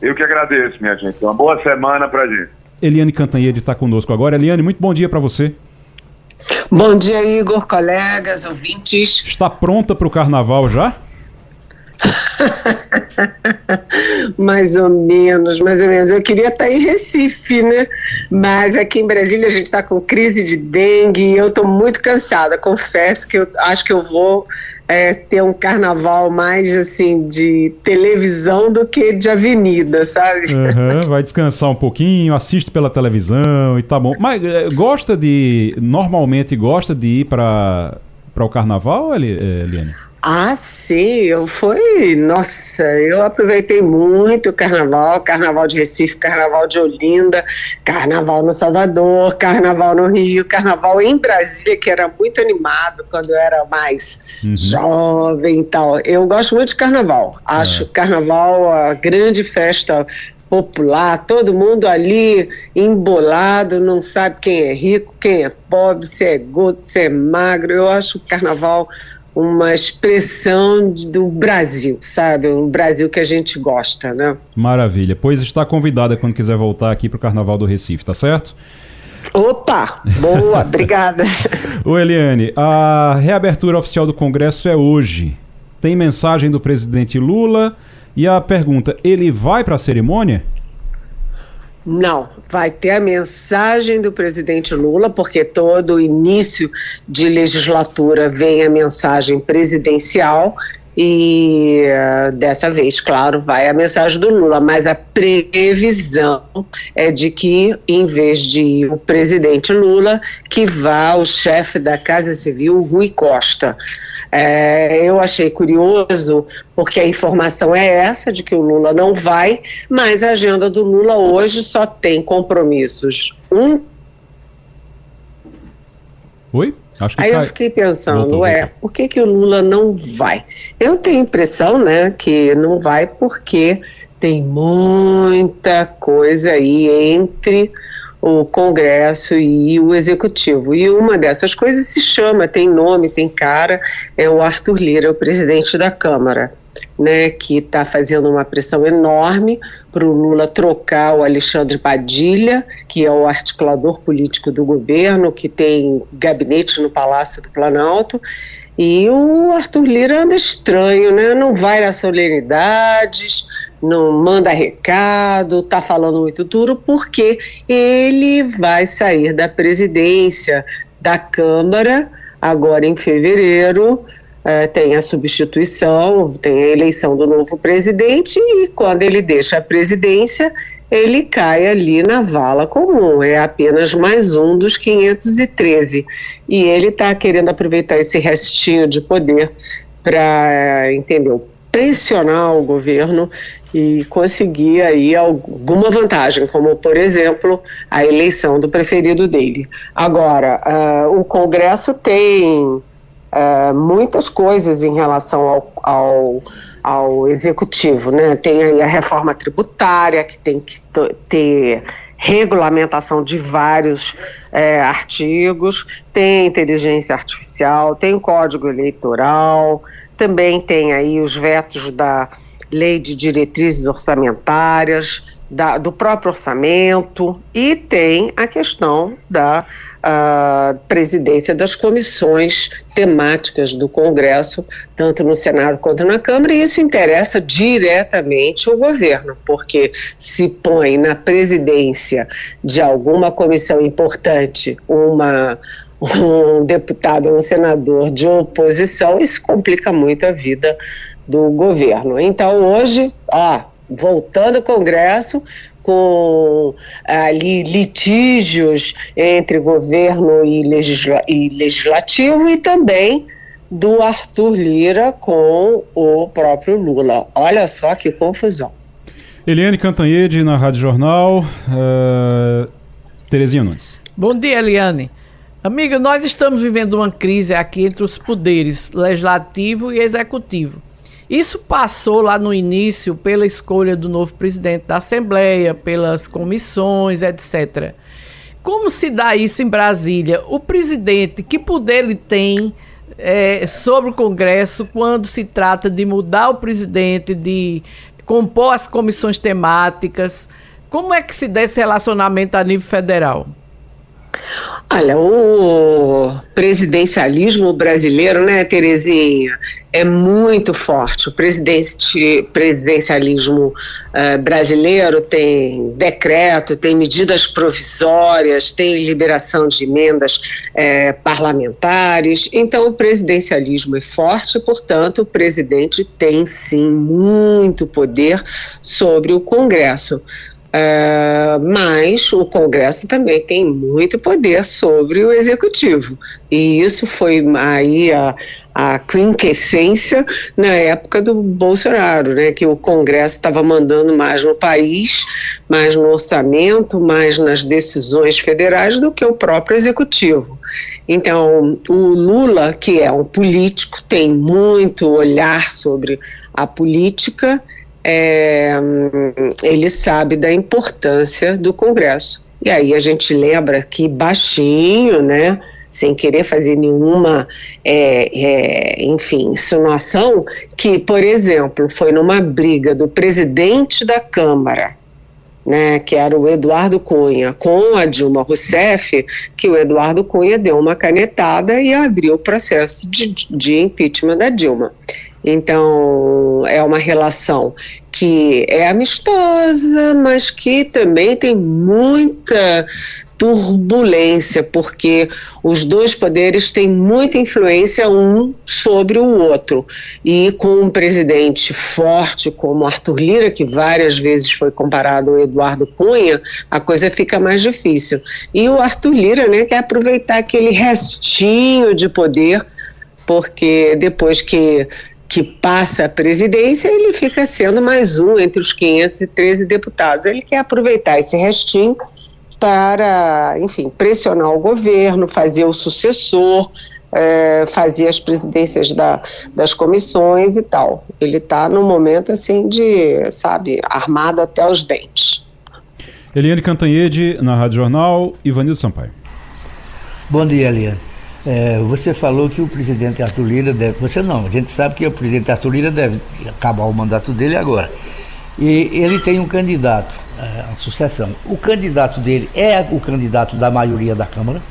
Eu que agradeço, minha gente. Uma boa semana pra gente. Eliane Cantanhede está conosco agora. Eliane, muito bom dia para você. Bom dia, Igor, colegas, ouvintes. Está pronta para o carnaval já? <laughs> mais ou menos, mais ou menos. Eu queria estar em Recife, né? Mas aqui em Brasília a gente está com crise de dengue e eu estou muito cansada. Confesso que eu acho que eu vou é, ter um carnaval mais assim de televisão do que de avenida, sabe? Uhum, <laughs> vai descansar um pouquinho, assiste pela televisão e tá bom. Mas é, gosta de. Normalmente gosta de ir para o carnaval, Eliane? Ah, sim, eu fui, nossa, eu aproveitei muito o carnaval, carnaval de Recife, carnaval de Olinda, carnaval no Salvador, carnaval no Rio, carnaval em Brasília, que era muito animado quando eu era mais uhum. jovem e tal. Eu gosto muito de carnaval, acho é. carnaval a grande festa popular, todo mundo ali embolado, não sabe quem é rico, quem é pobre, se é gordo, se é magro. Eu acho o carnaval uma expressão do Brasil, sabe? Um Brasil que a gente gosta, né? Maravilha. Pois está convidada quando quiser voltar aqui para o Carnaval do Recife, tá certo? Opa, boa, <laughs> obrigada. Ô Eliane, a reabertura oficial do Congresso é hoje. Tem mensagem do presidente Lula e a pergunta: ele vai para a cerimônia? Não, vai ter a mensagem do presidente Lula, porque todo início de legislatura vem a mensagem presidencial e uh, dessa vez, claro, vai a mensagem do Lula, mas a previsão é de que, em vez de o presidente Lula, que vá o chefe da Casa Civil, Rui Costa. É, eu achei curioso, porque a informação é essa, de que o Lula não vai, mas a agenda do Lula hoje só tem compromissos. Um. Oi? Aí cai... eu fiquei pensando, voltou, é, voltou. por que, que o Lula não vai? Eu tenho a impressão, né, que não vai porque tem muita coisa aí entre o Congresso e o Executivo. E uma dessas coisas se chama, tem nome, tem cara, é o Arthur Lira, o presidente da Câmara né, que está fazendo uma pressão enorme para o Lula trocar o Alexandre Padilha, que é o articulador político do governo, que tem gabinete no Palácio do Planalto. E o Arthur Lira anda estranho, né? Não vai nas solenidades, não manda recado, está falando muito duro, porque ele vai sair da presidência da Câmara agora em fevereiro Uh, tem a substituição, tem a eleição do novo presidente e quando ele deixa a presidência, ele cai ali na vala comum, é apenas mais um dos 513. E ele está querendo aproveitar esse restinho de poder para, entendeu, pressionar o governo e conseguir aí alguma vantagem, como por exemplo a eleição do preferido dele. Agora, uh, o Congresso tem uh, muitas coisas em relação ao, ao, ao, executivo, né? Tem aí a reforma tributária, que tem que ter regulamentação de vários é, artigos, tem inteligência artificial, tem código eleitoral, também tem aí os vetos da lei de diretrizes orçamentárias, da, do próprio orçamento e tem a questão da a presidência das comissões temáticas do Congresso, tanto no Senado quanto na Câmara, e isso interessa diretamente o governo, porque se põe na presidência de alguma comissão importante uma um deputado ou um senador de oposição, isso complica muito a vida do governo. Então, hoje, ó, voltando ao Congresso, com ali litígios entre governo e, legisla e legislativo e também do Arthur Lira com o próprio Lula. Olha só que confusão. Eliane Cantanhede na Rádio Jornal. Uh, Terezinha Nunes. Bom dia, Eliane. Amiga, nós estamos vivendo uma crise aqui entre os poderes legislativo e executivo. Isso passou lá no início pela escolha do novo presidente da Assembleia, pelas comissões, etc. Como se dá isso em Brasília? O presidente, que poder ele tem é, sobre o Congresso quando se trata de mudar o presidente, de compor as comissões temáticas. Como é que se dá esse relacionamento a nível federal? Olha, o presidencialismo brasileiro, né, Terezinha, é muito forte. O presidencialismo uh, brasileiro tem decreto, tem medidas provisórias, tem liberação de emendas uh, parlamentares. Então, o presidencialismo é forte, portanto, o presidente tem sim muito poder sobre o Congresso. Uh, mas o Congresso também tem muito poder sobre o Executivo. E isso foi aí a, a na época do Bolsonaro, né, que o Congresso estava mandando mais no país, mais no orçamento, mais nas decisões federais do que o próprio Executivo. Então, o Lula, que é um político, tem muito olhar sobre a política é, ele sabe da importância do Congresso. E aí a gente lembra que baixinho, né, sem querer fazer nenhuma, é, é, enfim, insinuação, que, por exemplo, foi numa briga do presidente da Câmara, né, que era o Eduardo Cunha, com a Dilma Rousseff, que o Eduardo Cunha deu uma canetada e abriu o processo de, de impeachment da Dilma. Então, é uma relação que é amistosa, mas que também tem muita turbulência, porque os dois poderes têm muita influência um sobre o outro. E com um presidente forte como Arthur Lira, que várias vezes foi comparado ao Eduardo Cunha, a coisa fica mais difícil. E o Arthur Lira né, quer aproveitar aquele restinho de poder, porque depois que que passa a presidência, ele fica sendo mais um entre os 513 deputados. Ele quer aproveitar esse restinho para, enfim, pressionar o governo, fazer o sucessor, é, fazer as presidências da, das comissões e tal. Ele está no momento assim de, sabe, armado até os dentes. Eliane Cantanhede, na Rádio Jornal, Ivanildo Sampaio. Bom dia, Eliane. É, você falou que o presidente Arthur Lira deve. Você não, a gente sabe que o presidente Arthur Lira deve acabar o mandato dele agora. E ele tem um candidato é, à sucessão. O candidato dele é o candidato da maioria da Câmara?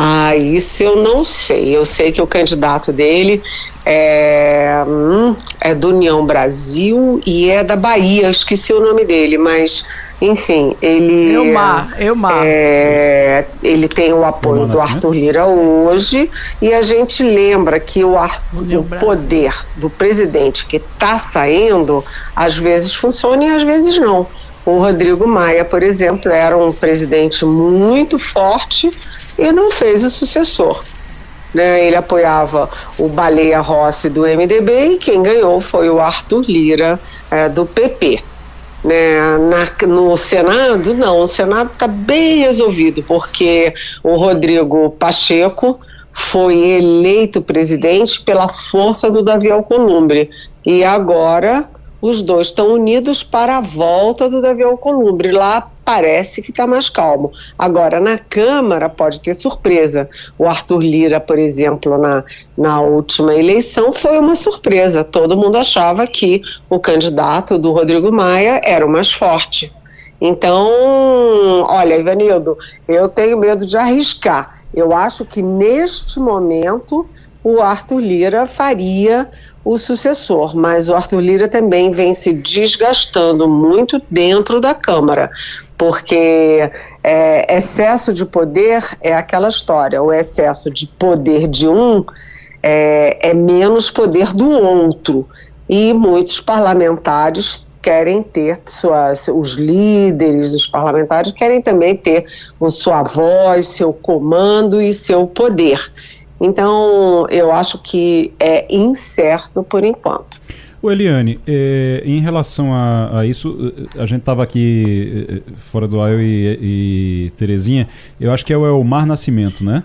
Ah, isso eu não sei. Eu sei que o candidato dele é, hum, é do União Brasil e é da Bahia. esqueci o nome dele, mas enfim, ele. Elmar, Elmar. É, ele tem o apoio do Arthur Lira hoje e a gente lembra que o, Arthur, o poder do presidente que está saindo às vezes funciona e às vezes não. O Rodrigo Maia, por exemplo, era um presidente muito forte e não fez o sucessor. Né? Ele apoiava o Baleia Rossi do MDB e quem ganhou foi o Arthur Lira é, do PP. Né, na, no Senado, não, o Senado está bem resolvido, porque o Rodrigo Pacheco foi eleito presidente pela força do Davi Alcolumbre. E agora os dois estão unidos para a volta do Davi Alcolumbre. Lá parece que está mais calmo. Agora, na Câmara pode ter surpresa. O Arthur Lira, por exemplo, na, na última eleição, foi uma surpresa. Todo mundo achava que o candidato do Rodrigo Maia era o mais forte. Então, olha, Ivanildo, eu tenho medo de arriscar. Eu acho que neste momento o Arthur Lira faria o sucessor, mas o Arthur Lira também vem se desgastando muito dentro da Câmara, porque é, excesso de poder é aquela história, o excesso de poder de um é, é menos poder do outro, e muitos parlamentares querem ter suas, os líderes, os parlamentares querem também ter sua voz, seu comando e seu poder. Então, eu acho que é incerto por enquanto. O Eliane, é, em relação a, a, isso, a gente estava aqui é, fora do ar e, e Terezinha, eu acho que é o Elmar Nascimento, né?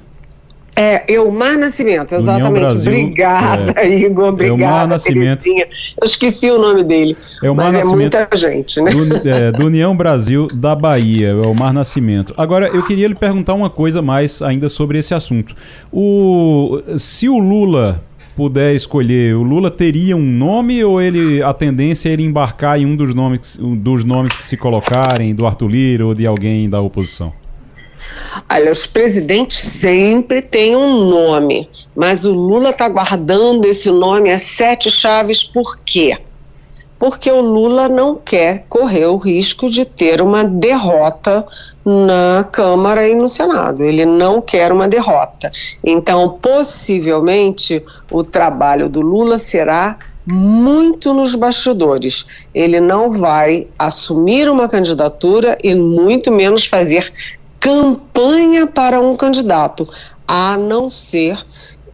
É, Elmar Nascimento, exatamente. Brasil, Obrigada, é, Igor. Obrigada, Terezinha. Eu esqueci o nome dele. Elmar mas Nascimento, é muita gente, né? Do, é, do União Brasil da Bahia, Elmar Nascimento. Agora, eu queria lhe perguntar uma coisa mais ainda sobre esse assunto. O, se o Lula puder escolher, o Lula teria um nome ou ele a tendência é ele embarcar em um dos nomes, um dos nomes que se colocarem, do Arthur Lira ou de alguém da oposição? Olha, os presidentes sempre têm um nome, mas o Lula está guardando esse nome a sete chaves, por quê? Porque o Lula não quer correr o risco de ter uma derrota na Câmara e no Senado. Ele não quer uma derrota. Então, possivelmente, o trabalho do Lula será muito nos bastidores. Ele não vai assumir uma candidatura e muito menos fazer campanha para um candidato, a não ser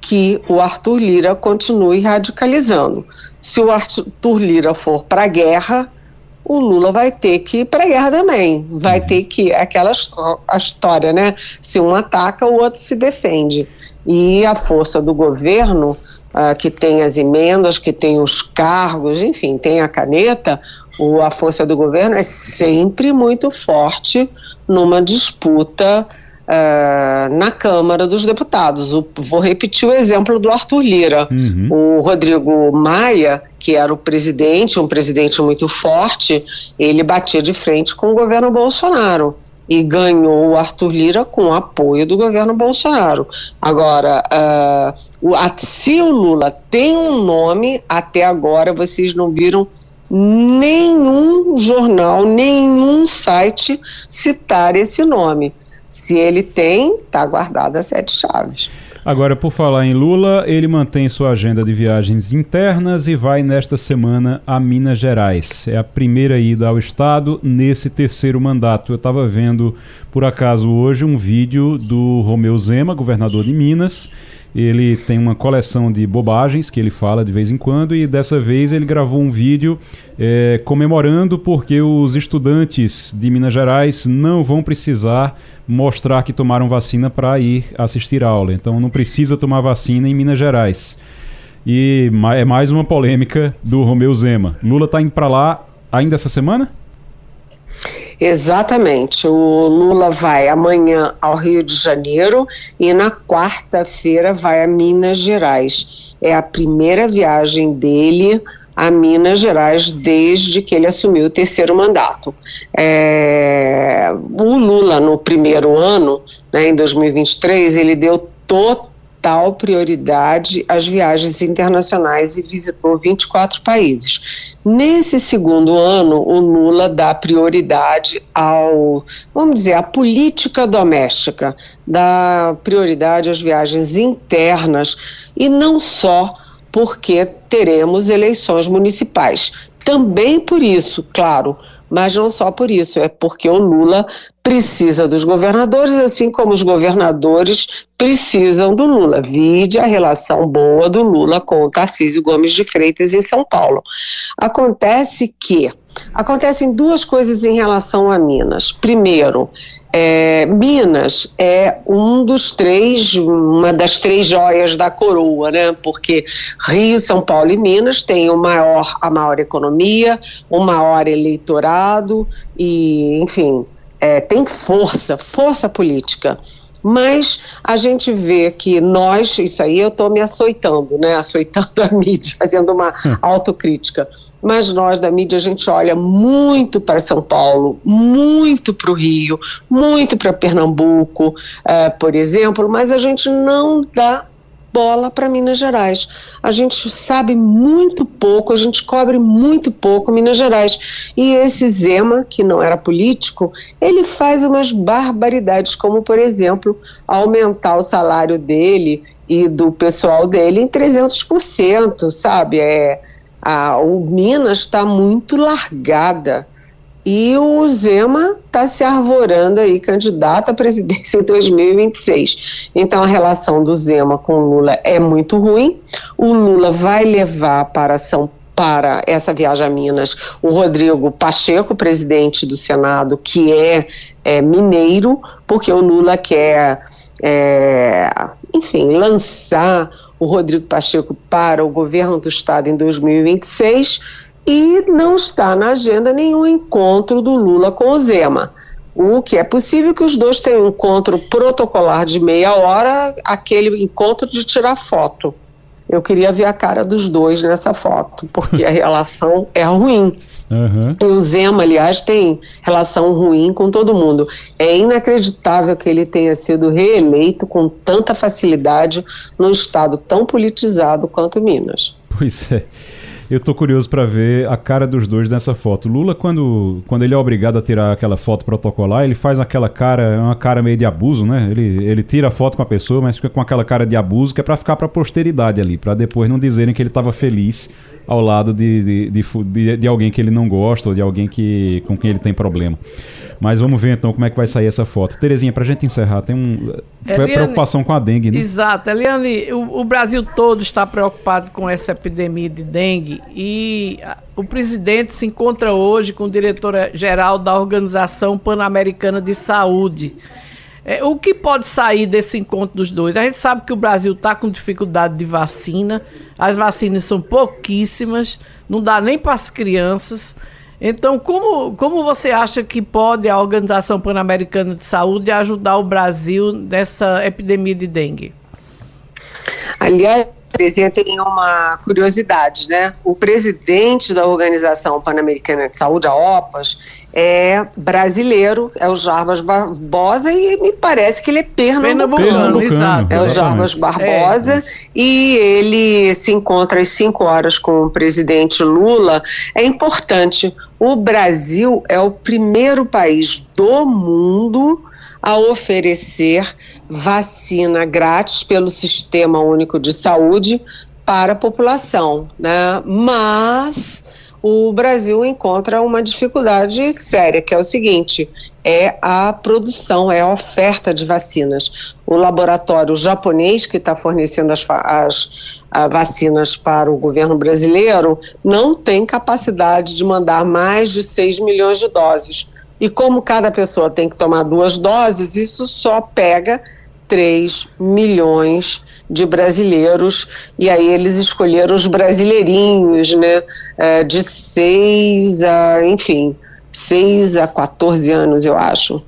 que o Arthur Lira continue radicalizando. Se o Arthur Lira for para a guerra, o Lula vai ter que ir para a guerra também. Vai ter que. Aquela a história, né? Se um ataca, o outro se defende. E a força do governo, uh, que tem as emendas, que tem os cargos, enfim, tem a caneta, o, a força do governo é sempre muito forte numa disputa uh, na Câmara dos Deputados. O, vou repetir o exemplo do Arthur Lira. Uhum. O Rodrigo Maia, que era o presidente, um presidente muito forte, ele batia de frente com o governo Bolsonaro e ganhou o Arthur Lira com o apoio do governo Bolsonaro. Agora, uh, o, a, se o Lula tem um nome, até agora vocês não viram nenhum jornal, nenhum site citar esse nome. Se ele tem, está guardada sete chaves. Agora, por falar em Lula, ele mantém sua agenda de viagens internas e vai nesta semana a Minas Gerais. É a primeira ida ao estado nesse terceiro mandato. Eu estava vendo, por acaso, hoje um vídeo do Romeu Zema, governador de Minas ele tem uma coleção de bobagens que ele fala de vez em quando e dessa vez ele gravou um vídeo é, comemorando porque os estudantes de Minas Gerais não vão precisar mostrar que tomaram vacina para ir assistir aula. Então não precisa tomar vacina em Minas Gerais. E é mais uma polêmica do Romeu Zema. Lula está indo para lá ainda essa semana? Exatamente. O Lula vai amanhã ao Rio de Janeiro e na quarta-feira vai a Minas Gerais. É a primeira viagem dele a Minas Gerais desde que ele assumiu o terceiro mandato. É, o Lula, no primeiro ano, né, em 2023, ele deu total total prioridade às viagens internacionais e visitou 24 países. Nesse segundo ano, o Lula dá prioridade ao, vamos dizer, à política doméstica, dá prioridade às viagens internas e não só porque teremos eleições municipais. Também por isso, claro, mas não só por isso, é porque o Lula precisa dos governadores, assim como os governadores precisam do Lula. Vide a relação boa do Lula com o Tarcísio Gomes de Freitas em São Paulo. Acontece que acontecem duas coisas em relação a Minas. Primeiro, é, Minas é um dos três, uma das três joias da coroa, né? Porque Rio, São Paulo e Minas têm o maior, a maior economia, o maior eleitorado e, enfim, é, tem força, força política. Mas a gente vê que nós, isso aí eu estou me açoitando, né? Açoitando <laughs> a mídia, fazendo uma autocrítica. Mas nós da mídia, a gente olha muito para São Paulo, muito para o Rio, muito para Pernambuco, uh, por exemplo, mas a gente não dá bola para Minas Gerais. A gente sabe muito pouco, a gente cobre muito pouco Minas Gerais. E esse Zema, que não era político, ele faz umas barbaridades, como, por exemplo, aumentar o salário dele e do pessoal dele em 300%, sabe? É, a, o Minas está muito largada. E o Zema está se arvorando aí, candidato à presidência em 2026. Então a relação do Zema com o Lula é muito ruim. O Lula vai levar para São para essa viagem a Minas o Rodrigo Pacheco, presidente do Senado, que é, é mineiro, porque o Lula quer é, enfim, lançar o Rodrigo Pacheco para o governo do estado em 2026 e não está na agenda nenhum encontro do Lula com o Zema. O que é possível que os dois tenham um encontro protocolar de meia hora, aquele encontro de tirar foto. Eu queria ver a cara dos dois nessa foto, porque a <laughs> relação é ruim. Uhum. O Zema, aliás, tem relação ruim com todo mundo. É inacreditável que ele tenha sido reeleito com tanta facilidade num estado tão politizado quanto Minas. Pois é. Eu tô curioso para ver a cara dos dois nessa foto. Lula, quando, quando ele é obrigado a tirar aquela foto protocolar, ele faz aquela cara, uma cara meio de abuso, né? Ele, ele tira a foto com a pessoa, mas fica com aquela cara de abuso que é para ficar para posteridade ali, para depois não dizerem que ele estava feliz ao lado de, de, de, de, alguém que ele não gosta ou de alguém que, com quem ele tem problema. Mas vamos ver então como é que vai sair essa foto. Terezinha, para a gente encerrar, tem um Eliane, preocupação com a dengue, né? Exato. Eliane, o, o, Brasil todo está preocupado com essa epidemia de dengue e o presidente se encontra hoje com o diretor-geral da Organização Pan-Americana de Saúde. É, o que pode sair desse encontro dos dois? A gente sabe que o Brasil está com dificuldade de vacina, as vacinas são pouquíssimas, não dá nem para as crianças. Então, como, como você acha que pode a Organização Pan-Americana de Saúde ajudar o Brasil nessa epidemia de dengue? Aliás, presidente, tem uma curiosidade, né? O presidente da Organização Pan-Americana de Saúde, a OPAS, é brasileiro, é o Jarbas Barbosa e me parece que ele é pernambucano. pernambucano exato. É o Jarbas Barbosa é. e ele se encontra às 5 horas com o presidente Lula. É importante, o Brasil é o primeiro país do mundo a oferecer vacina grátis pelo Sistema Único de Saúde para a população, né? Mas o Brasil encontra uma dificuldade séria, que é o seguinte: é a produção, é a oferta de vacinas. O laboratório japonês que está fornecendo as, as, as, vacinas para o governo brasileiro não tem capacidade de mandar mais de 6 milhões de doses. E como cada pessoa tem que tomar duas doses, isso só pega 3 milhões de brasileiros, e aí eles escolheram os brasileirinhos, né, é, de 6 a, enfim, 6 a 14 anos, eu acho.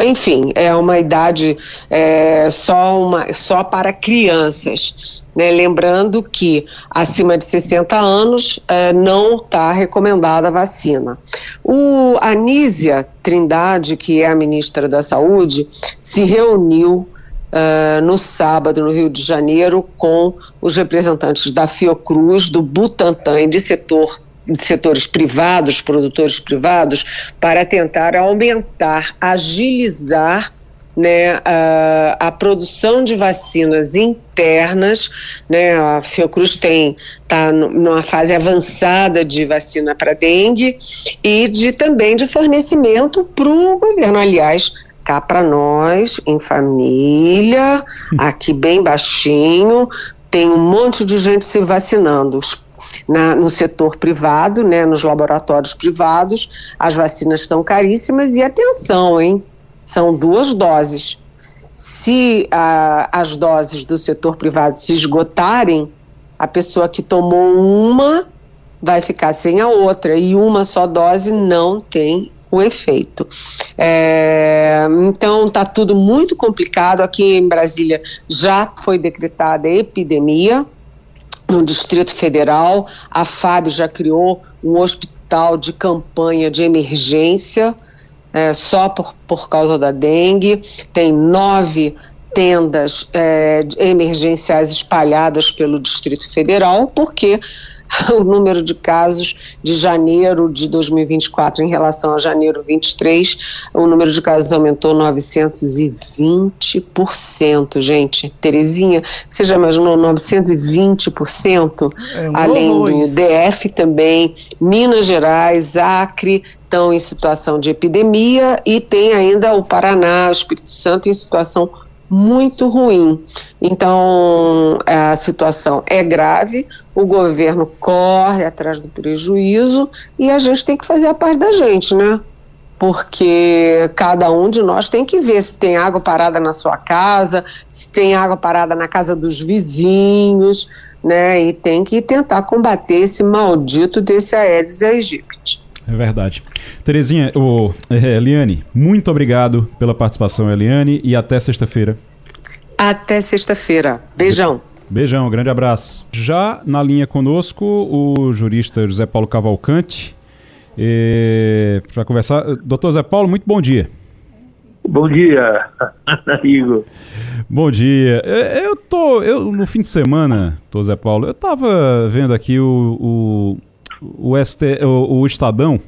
Enfim, é uma idade é, só, uma, só para crianças. Né, lembrando que acima de 60 anos é, não está recomendada a vacina. O Anísia Trindade, que é a ministra da Saúde, se reuniu Uh, no sábado, no Rio de Janeiro, com os representantes da Fiocruz, do Butantan e de setor de setores privados, produtores privados, para tentar aumentar, agilizar né, a, a, produção de vacinas internas, né, a Fiocruz tem está numa fase avançada de vacina para dengue e de também de fornecimento para o governo, aliás, cá para nós, em família, aqui bem baixinho, tem um monte de gente se vacinando. Na, no setor privado, né, nos laboratórios privados, as vacinas estão caríssimas e atenção, hein? São duas doses. Se a, as doses do setor privado se esgotarem, a pessoa que tomou uma vai ficar sem a outra e uma só dose não tem o efeito. É, então está tudo muito complicado. Aqui em Brasília já foi decretada epidemia no Distrito Federal. A FAB já criou um hospital de campanha de emergência é, só por, por causa da dengue. Tem nove tendas é, emergenciais espalhadas pelo Distrito Federal, porque <laughs> o número de casos de janeiro de 2024 em relação a janeiro 23, o número de casos aumentou 920%, gente. Terezinha, você já imaginou 920%? É um além do DF também, Minas Gerais, Acre, estão em situação de epidemia e tem ainda o Paraná, o Espírito Santo em situação muito ruim. Então, a situação é grave, o governo corre atrás do prejuízo e a gente tem que fazer a parte da gente, né? porque cada um de nós tem que ver se tem água parada na sua casa, se tem água parada na casa dos vizinhos, né? E tem que tentar combater esse maldito desse Aedes aegypti. É verdade. Terezinha, o é, Eliane, muito obrigado pela participação, Eliane, e até sexta-feira. Até sexta-feira. Beijão. Beijão, grande abraço. Já na linha conosco, o jurista José Paulo Cavalcante, para conversar. Doutor Zé Paulo, muito bom dia. Bom dia, Igor. Bom dia. Eu tô, eu no fim de semana, doutor Zé Paulo, eu tava vendo aqui o, o, o, ST, o, o Estadão,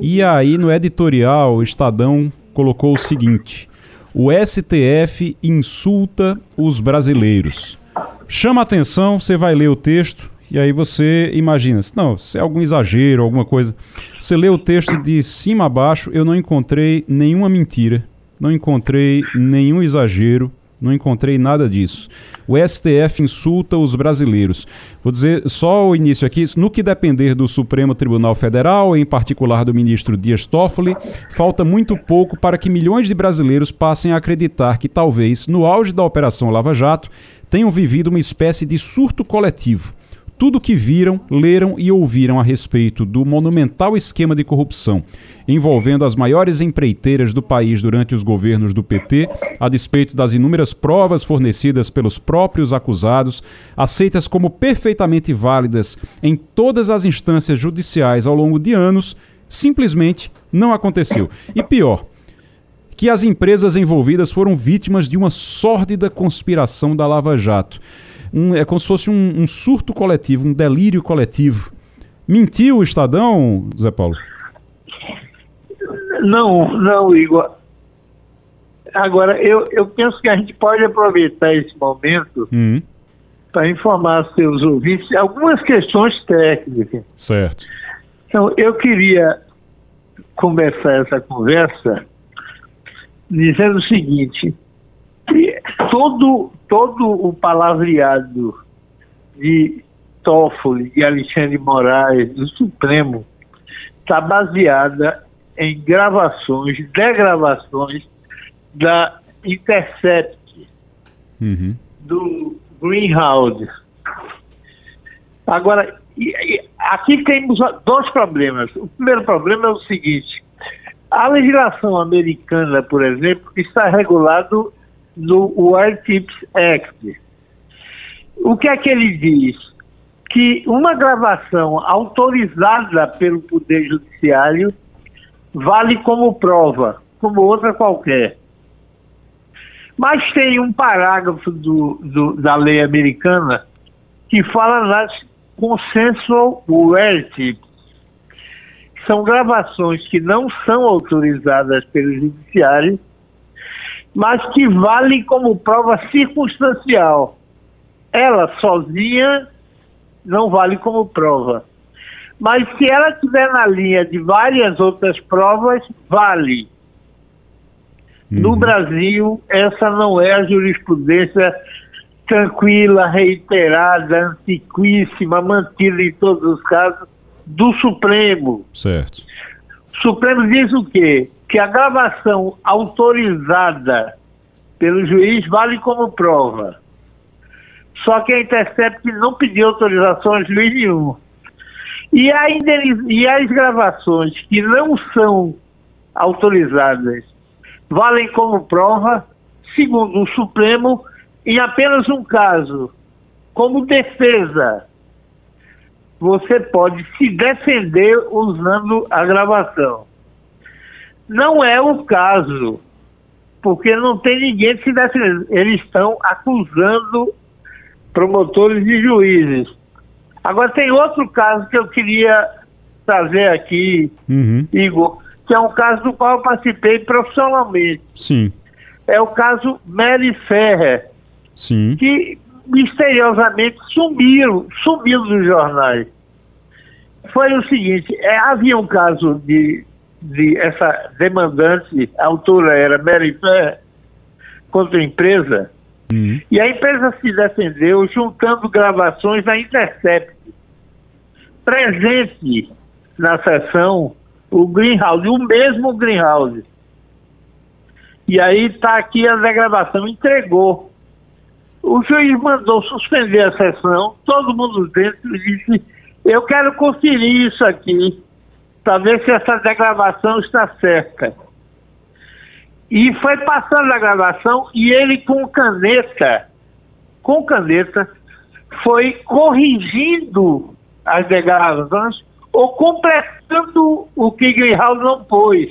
e aí no editorial o Estadão colocou o seguinte: o STF insulta os brasileiros. Chama atenção, você vai ler o texto, e aí você imagina, não, se é algum exagero, alguma coisa. Você lê o texto de cima a baixo, eu não encontrei nenhuma mentira, não encontrei nenhum exagero, não encontrei nada disso. O STF insulta os brasileiros. Vou dizer só o início aqui. No que depender do Supremo Tribunal Federal, em particular do ministro Dias Toffoli, falta muito pouco para que milhões de brasileiros passem a acreditar que talvez, no auge da Operação Lava Jato, tenham vivido uma espécie de surto coletivo tudo o que viram, leram e ouviram a respeito do monumental esquema de corrupção envolvendo as maiores empreiteiras do país durante os governos do PT, a despeito das inúmeras provas fornecidas pelos próprios acusados, aceitas como perfeitamente válidas em todas as instâncias judiciais ao longo de anos, simplesmente não aconteceu. E pior, que as empresas envolvidas foram vítimas de uma sórdida conspiração da Lava Jato um, é como se fosse um, um surto coletivo, um delírio coletivo. Mentiu o Estadão, Zé Paulo? Não, não, Igor. Agora, eu, eu penso que a gente pode aproveitar esse momento uhum. para informar seus ouvintes algumas questões técnicas. Certo. Então, eu queria começar essa conversa dizendo o seguinte: todo, todo o palavreado de Toffoli e Alexandre Moraes do Supremo está baseada em gravações, degravações da Intercept, uhum. do Greenhouse. Agora, aqui temos dois problemas. O primeiro problema é o seguinte: a legislação americana, por exemplo, está regulado no World Tips Act. O que é que ele diz? Que uma gravação autorizada pelo Poder Judiciário vale como prova, como outra qualquer. Mas tem um parágrafo do, do, da lei americana que fala nas consensual tips. São gravações que não são autorizadas pelo judiciário mas que vale como prova circunstancial. Ela sozinha não vale como prova. Mas se ela estiver na linha de várias outras provas, vale. Uhum. No Brasil, essa não é a jurisprudência tranquila, reiterada, antiquíssima, mantida em todos os casos do Supremo. Certo. O Supremo diz o quê? Que a gravação autorizada pelo juiz vale como prova. Só que a Intercept não pediu autorização a juiz nenhum. E, a e as gravações que não são autorizadas valem como prova, segundo o Supremo, em apenas um caso, como defesa. Você pode se defender usando a gravação. Não é o caso, porque não tem ninguém que se defenda. Eles estão acusando promotores e juízes. Agora tem outro caso que eu queria trazer aqui, uhum. Igor, que é um caso do qual eu participei profissionalmente. Sim. É o caso Mary Ferrer, Sim. que misteriosamente sumiu, sumiu dos jornais. Foi o seguinte, é, havia um caso de de essa demandante, a autora era Mary contra a empresa, uhum. e a empresa se defendeu juntando gravações da Intercept. Presente na sessão, o Greenhouse, o mesmo Greenhouse. E aí está aqui a degravação, entregou. O juiz mandou suspender a sessão, todo mundo dentro disse, eu quero conferir isso aqui, para ver se essa degravação está certa. E foi passando a gravação e ele com caneta, com caneta, foi corrigindo as degravações ou completando o que Greenhouse não pôs.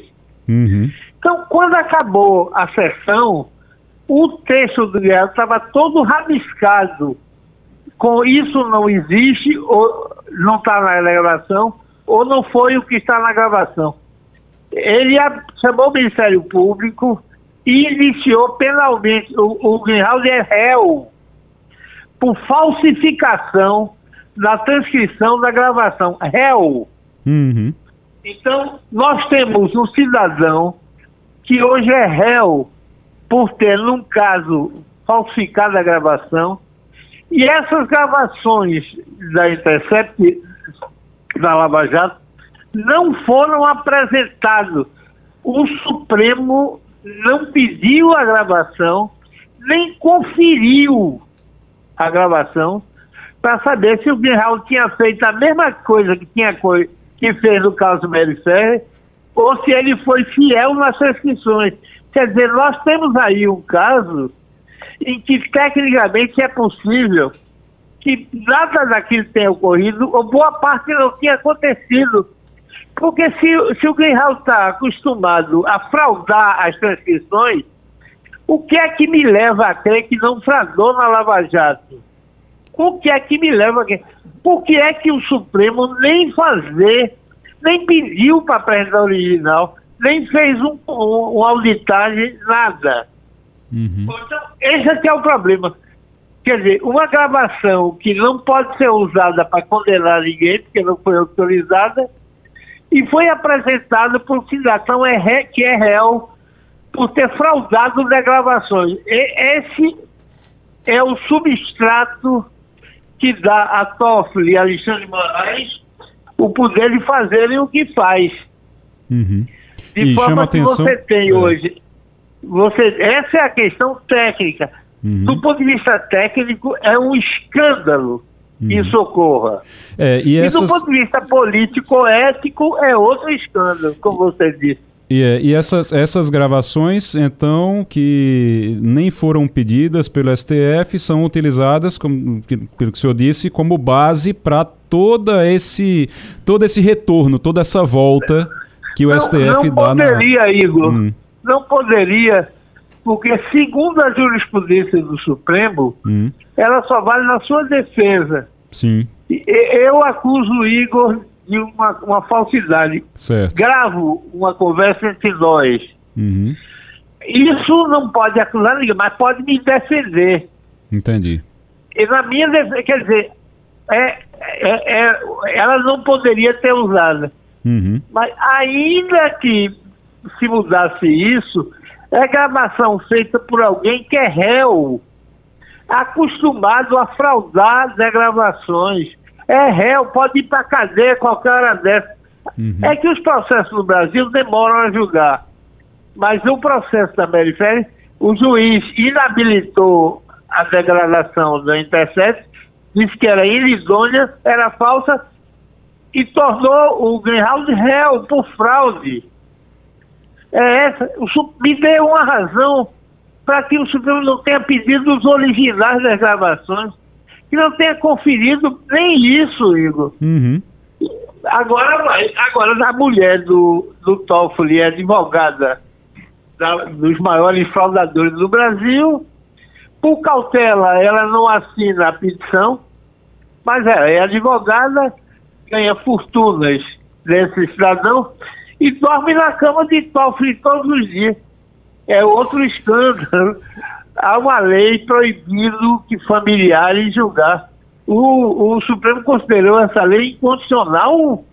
Uhum. Então, quando acabou a sessão, o texto do Greenhouse estava todo rabiscado. Com isso não existe, ou não está na gravação, ou não foi o que está na gravação. Ele chamou o Ministério Público e iniciou penalmente. O, o Greenhouse é réu por falsificação da transcrição da gravação. Réu. Uhum. Então, nós temos um cidadão que hoje é réu por ter, num caso, falsificado a gravação. E essas gravações da Intercept, da Lava Jato, não foram apresentadas. O Supremo não pediu a gravação, nem conferiu a gravação para saber se o Greenhouse tinha feito a mesma coisa que, tinha que fez no caso Mary Ferrer ou se ele foi fiel nas prescrições. Quer dizer, nós temos aí um caso em que tecnicamente é possível que nada daquilo tenha ocorrido, ou boa parte não tinha acontecido. Porque se, se o Greenhouse está acostumado a fraudar as transcrições, o que é que me leva a crer que não fraudou na Lava Jato? O que é que me leva a crer? Por que é que o Supremo nem fazer, nem pediu para apresentar o original, nem fez um, um, uma auditagem, nada? Uhum. Então, esse aqui é o problema. Quer dizer, uma gravação que não pode ser usada para condenar ninguém, porque não foi autorizada, e foi apresentada por cidadão é, que é réu por ter fraudado gravações. E esse é o substrato que dá a Toffoli e Alexandre Moraes o poder de fazerem o que faz. Uhum. De e forma que atenção... você tem é. hoje. Você, essa é a questão técnica. Uhum. Do ponto de vista técnico, é um escândalo Uhum. que isso ocorra. É, e, essas... do ponto de vista político, ético, é outro escândalo, como você disse. E, é, e essas, essas gravações, então, que nem foram pedidas pelo STF, são utilizadas, como, pelo que o senhor disse, como base para toda esse, todo esse retorno, toda essa volta que o não, STF não dá na... Não poderia, Igor. Hum. Não poderia, porque segundo a jurisprudência do Supremo, hum. ela só vale na sua defesa. Sim. Eu acuso o Igor de uma, uma falsidade. Certo. Gravo uma conversa entre nós. Uhum. Isso não pode acusar ninguém, mas pode me defender. Entendi. E na minha defesa, quer dizer, é, é, é, ela não poderia ter usado. Uhum. Mas ainda que se mudasse isso, é gravação feita por alguém que é réu acostumado a fraudar as gravações. É réu, pode ir para cadeia qualquer hora dessa. Uhum. É que os processos no Brasil demoram a julgar. Mas no processo da Merifere, o juiz inabilitou a degradação da Intercept, disse que era inidônea, era falsa, e tornou o Greenhouse réu por fraude. É essa, me deu uma razão para que o Supremo não tenha pedido os originais das gravações, que não tenha conferido nem isso, Igor. Uhum. Agora, agora a mulher do, do Toffoli é advogada da, dos maiores fraudadores do Brasil. Por cautela, ela não assina a petição, mas ela é advogada, ganha fortunas desse cidadão e dorme na cama de Toffoli todos os dias é outro escândalo. Há uma lei proibindo que familiares julgar. O, o Supremo considerou essa lei inconstitucional.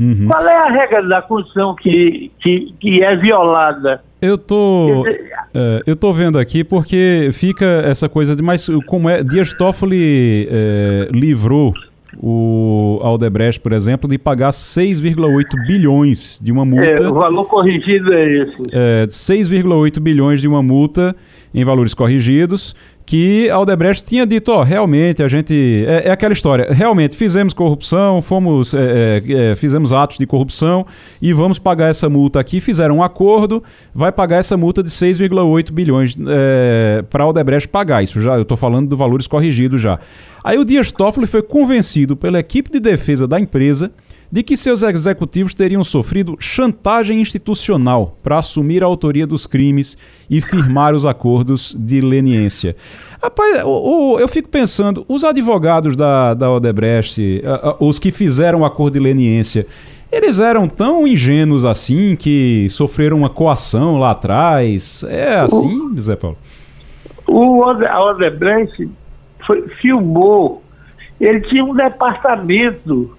Uhum. Qual é a regra da Constituição que, que, que é violada? Eu tô, é, eu tô vendo aqui porque fica essa coisa de, mas como é, Dias Toffoli é, livrou o Aldebrecht, por exemplo, de pagar 6,8 bilhões de uma multa. É, o valor corrigido é esse. É, 6,8 bilhões de uma multa em valores corrigidos que a Aldebrecht tinha dito, ó, realmente a gente é, é aquela história, realmente fizemos corrupção, fomos é, é, é fizemos atos de corrupção e vamos pagar essa multa aqui. Fizeram um acordo, vai pagar essa multa de 6,8 bilhões é, para a Aldebrecht pagar. Isso já eu estou falando de valores corrigidos já. Aí o Dias Toffoli foi convencido pela equipe de defesa da empresa de que seus executivos teriam sofrido chantagem institucional para assumir a autoria dos crimes e firmar os acordos de leniência. Rapaz, o, eu fico pensando, os advogados da, da Odebrecht, os que fizeram o acordo de leniência, eles eram tão ingênuos assim que sofreram uma coação lá atrás? É assim, o, Zé Paulo? O, a Odebrecht foi, filmou, ele tinha um departamento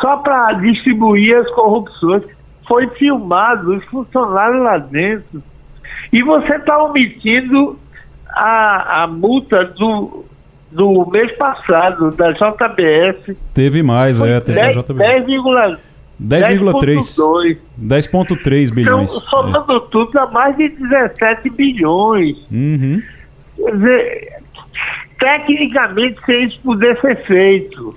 só para distribuir as corrupções. Foi filmado, os funcionários lá dentro. E você está omitindo a, a multa do, do mês passado, da JBS. Teve mais, é, teve 10, a JBS. 10,3 10,3 bilhões. Então, somando é. tudo, dá mais de 17 bilhões. Uhum. Quer dizer, tecnicamente, se isso puder ser feito.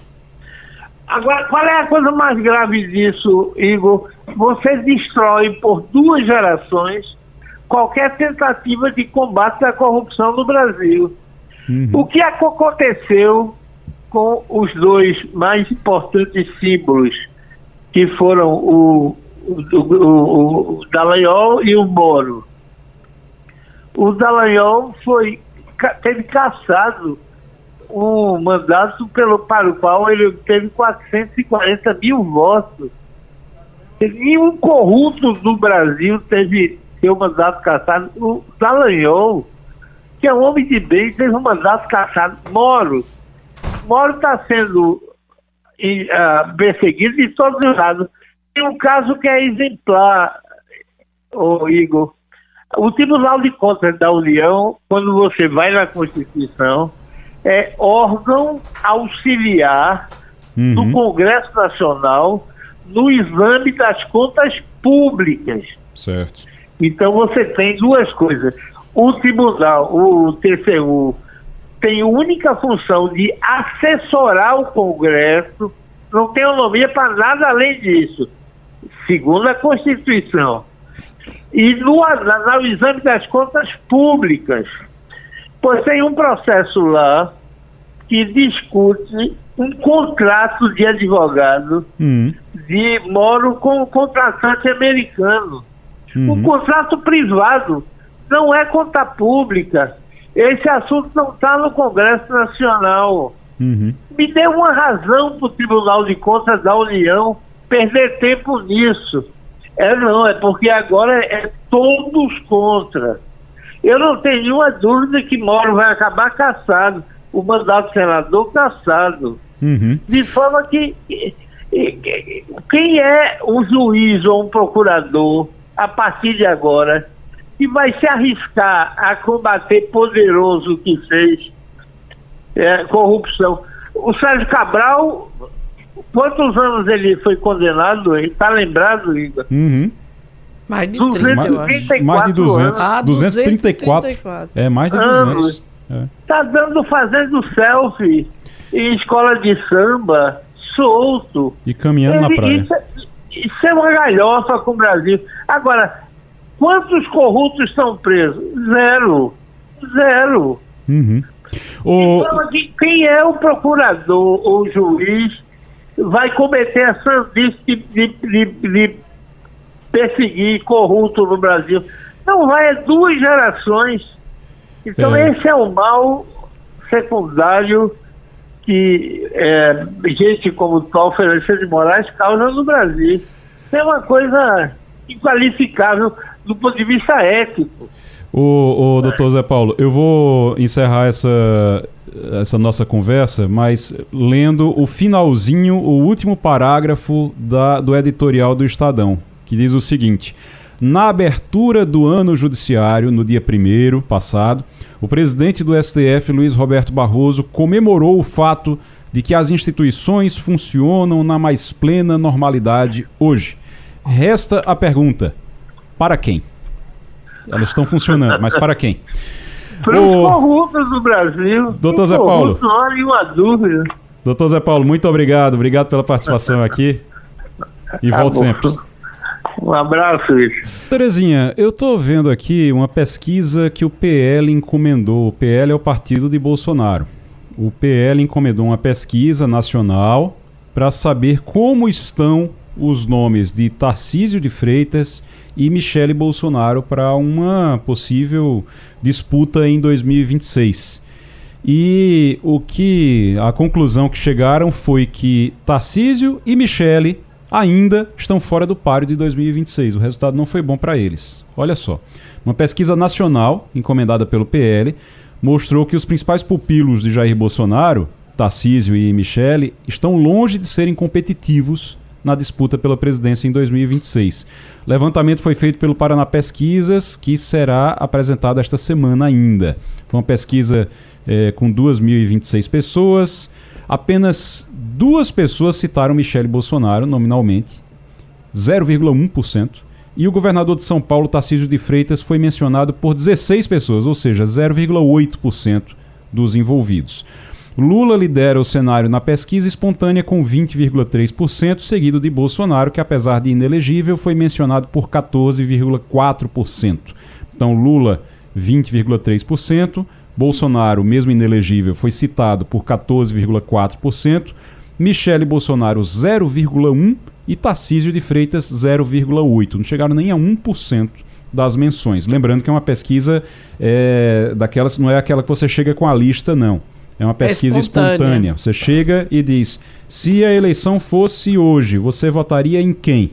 Agora, qual é a coisa mais grave disso, Igor? Você destrói por duas gerações qualquer tentativa de combate à corrupção no Brasil. Uhum. O que aconteceu com os dois mais importantes símbolos, que foram o, o, o, o Dallagnol e o Moro? O Dallagnol foi, teve caçado um mandato pelo, para o qual ele teve 440 mil votos. Nenhum corrupto do Brasil teve seu mandato cassado. O Dallagnol, que é um homem de bem, teve um mandato cassado. Moro. Moro está sendo uh, perseguido de todos os lados. Tem um caso que é exemplar, oh, Igor. O Tribunal de Contas da União, quando você vai na Constituição, é órgão auxiliar uhum. do Congresso Nacional no exame das contas públicas. Certo. Então você tem duas coisas. O tribunal, o TCU, tem única função de assessorar o Congresso, não tem autonomia para nada além disso, segundo a Constituição. E no, no exame das contas públicas, Pois tem um processo lá que discute um contrato de advogado uhum. de moro com um contratante americano. Uhum. Um contrato privado, não é conta pública. Esse assunto não está no Congresso Nacional. Uhum. Me dê uma razão para o Tribunal de Contas da União perder tempo nisso. É não, é porque agora é todos contra. Eu não tenho nenhuma dúvida que Moro vai acabar caçado, o mandato do senador caçado. Uhum. De forma que quem é um juiz ou um procurador, a partir de agora, que vai se arriscar a combater poderoso que fez é, corrupção? O Sérgio Cabral, quantos anos ele foi condenado? Está lembrado, Igor? Uhum. Mais de 30, mais, mais de 200. Ah, 234. 234. É, mais de 200. É. Tá dando, fazendo selfie em escola de samba, solto. E caminhando Ele, na praia. Isso, é, isso é uma galhofa com o Brasil. Agora, quantos corruptos estão presos? Zero. Zero. Uhum. O... Então, quem é o procurador ou juiz vai cometer a sandice de, de, de, de perseguir corrupto no Brasil. Não vai, é duas gerações. Então é. esse é o mal secundário que é, gente como Paulo Fernandes de Moraes causa no Brasil. É uma coisa inqualificável do ponto de vista ético. O, o doutor Zé Paulo, eu vou encerrar essa, essa nossa conversa, mas lendo o finalzinho, o último parágrafo da, do editorial do Estadão que diz o seguinte: Na abertura do ano judiciário, no dia 1 passado, o presidente do STF, Luiz Roberto Barroso, comemorou o fato de que as instituições funcionam na mais plena normalidade hoje. Resta a pergunta: para quem? Elas estão funcionando, mas para quem? <laughs> Para os corruptos do Brasil. Doutor Zé Paulo. Nenhuma dúvida. Doutor Zé Paulo, muito obrigado. Obrigado pela participação aqui. E tá volte sempre. Um abraço, Richard. Terezinha, eu estou vendo aqui uma pesquisa que o PL encomendou. O PL é o partido de Bolsonaro. O PL encomendou uma pesquisa nacional para saber como estão os nomes de Tarcísio de Freitas e Michele Bolsonaro para uma possível disputa em 2026. E o que a conclusão que chegaram foi que Tarcísio e Michele ainda estão fora do páreo de 2026. O resultado não foi bom para eles. Olha só. Uma pesquisa nacional, encomendada pelo PL, mostrou que os principais pupilos de Jair Bolsonaro, Tarcísio e Michele, estão longe de serem competitivos na disputa pela presidência em 2026. O levantamento foi feito pelo Paraná Pesquisas, que será apresentado esta semana ainda. Foi uma pesquisa é, com 2.026 pessoas. Apenas duas pessoas citaram Michele Bolsonaro nominalmente, 0,1%. E o governador de São Paulo, Tarcísio de Freitas, foi mencionado por 16 pessoas, ou seja, 0,8% dos envolvidos. Lula lidera o cenário na pesquisa espontânea com 20,3%, seguido de Bolsonaro, que apesar de inelegível, foi mencionado por 14,4%. Então, Lula, 20,3%. Bolsonaro, mesmo inelegível, foi citado por 14,4%. Michele Bolsonaro, 0,1%. E Tarcísio de Freitas, 0,8%. Não chegaram nem a 1% das menções. Lembrando que é uma pesquisa é, daquelas, não é aquela que você chega com a lista, não. É uma pesquisa é espontânea. espontânea. Você chega e diz: se a eleição fosse hoje, você votaria em quem?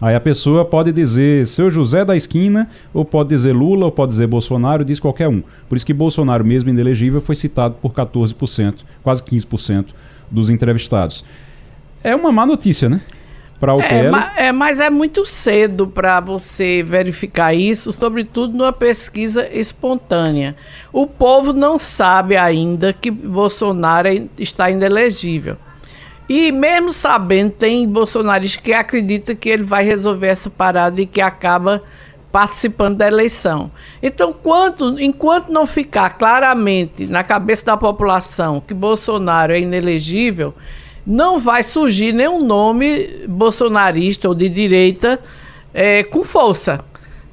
Aí a pessoa pode dizer seu José da esquina, ou pode dizer Lula, ou pode dizer Bolsonaro, diz qualquer um. Por isso que Bolsonaro, mesmo inelegível, foi citado por 14%, quase 15% dos entrevistados. É uma má notícia, né? para o é, PL. É, mas é muito cedo para você verificar isso, sobretudo numa pesquisa espontânea. O povo não sabe ainda que Bolsonaro está inelegível. E mesmo sabendo, tem bolsonaristas que acreditam que ele vai resolver essa parada e que acaba participando da eleição. Então, quanto, enquanto não ficar claramente na cabeça da população que Bolsonaro é inelegível, não vai surgir nenhum nome bolsonarista ou de direita é, com força.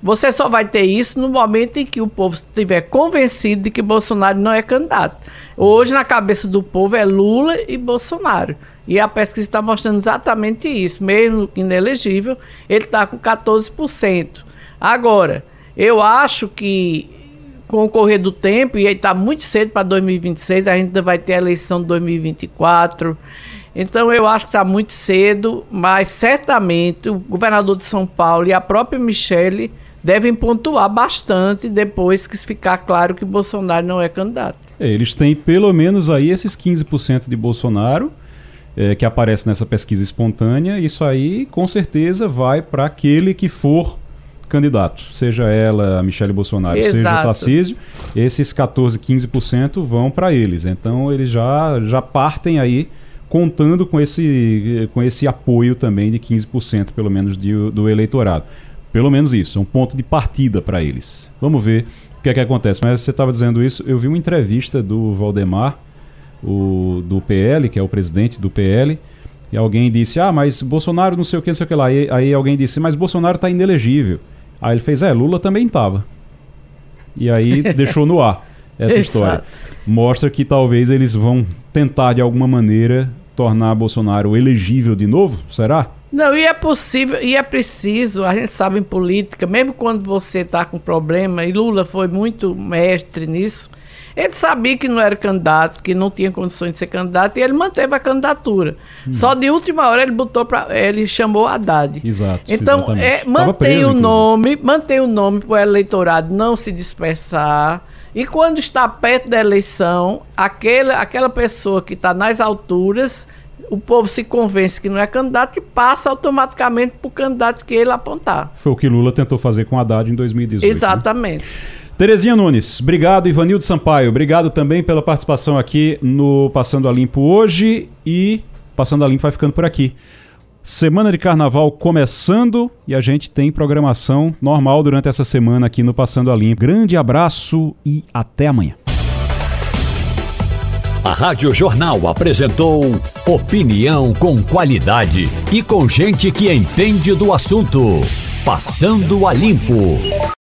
Você só vai ter isso no momento em que o povo estiver convencido de que Bolsonaro não é candidato. Hoje, na cabeça do povo, é Lula e Bolsonaro. E a pesquisa está mostrando exatamente isso. Mesmo inelegível, ele está com 14%. Agora, eu acho que com o correr do tempo, e está muito cedo para 2026, a gente ainda vai ter a eleição de 2024. Então eu acho que está muito cedo, mas certamente o governador de São Paulo e a própria Michele devem pontuar bastante depois que ficar claro que Bolsonaro não é candidato. É, eles têm pelo menos aí esses 15% de Bolsonaro é, que aparece nessa pesquisa espontânea. Isso aí com certeza vai para aquele que for candidato, seja ela a Michele Bolsonaro, Exato. seja o Tarcísio, esses 14, 15% vão para eles. Então eles já, já partem aí contando com esse, com esse apoio também de 15% pelo menos de, do eleitorado. Pelo menos isso, é um ponto de partida para eles. Vamos ver o que é que acontece. Mas você estava dizendo isso, eu vi uma entrevista do Valdemar, o, do PL, que é o presidente do PL, e alguém disse, ah, mas Bolsonaro não sei o que, não sei o que lá. Aí, aí alguém disse, mas Bolsonaro está inelegível. Aí ele fez, é, Lula também estava. E aí <laughs> deixou no ar essa história. Mostra que talvez eles vão tentar de alguma maneira tornar Bolsonaro elegível de novo? Será? Não, e é possível, e é preciso, a gente sabe em política, mesmo quando você está com problema, e Lula foi muito mestre nisso, ele sabia que não era candidato, que não tinha condições de ser candidato, e ele manteve a candidatura. Hum. Só de última hora ele botou para ele chamou Haddad. Exato. Então, é, mantém preso, o nome, mantém o nome para o eleitorado não se dispersar e quando está perto da eleição, aquele, aquela pessoa que está nas alturas, o povo se convence que não é candidato e passa automaticamente para o candidato que ele apontar. Foi o que Lula tentou fazer com Haddad em 2018. Né? Exatamente. Né? Terezinha Nunes, obrigado. Ivanildo Sampaio, obrigado também pela participação aqui no Passando a Limpo hoje. E Passando a Limpo vai ficando por aqui. Semana de Carnaval começando e a gente tem programação normal durante essa semana aqui no Passando a Limpo. Grande abraço e até amanhã. A Rádio Jornal apresentou opinião com qualidade e com gente que entende do assunto. Passando a Limpo.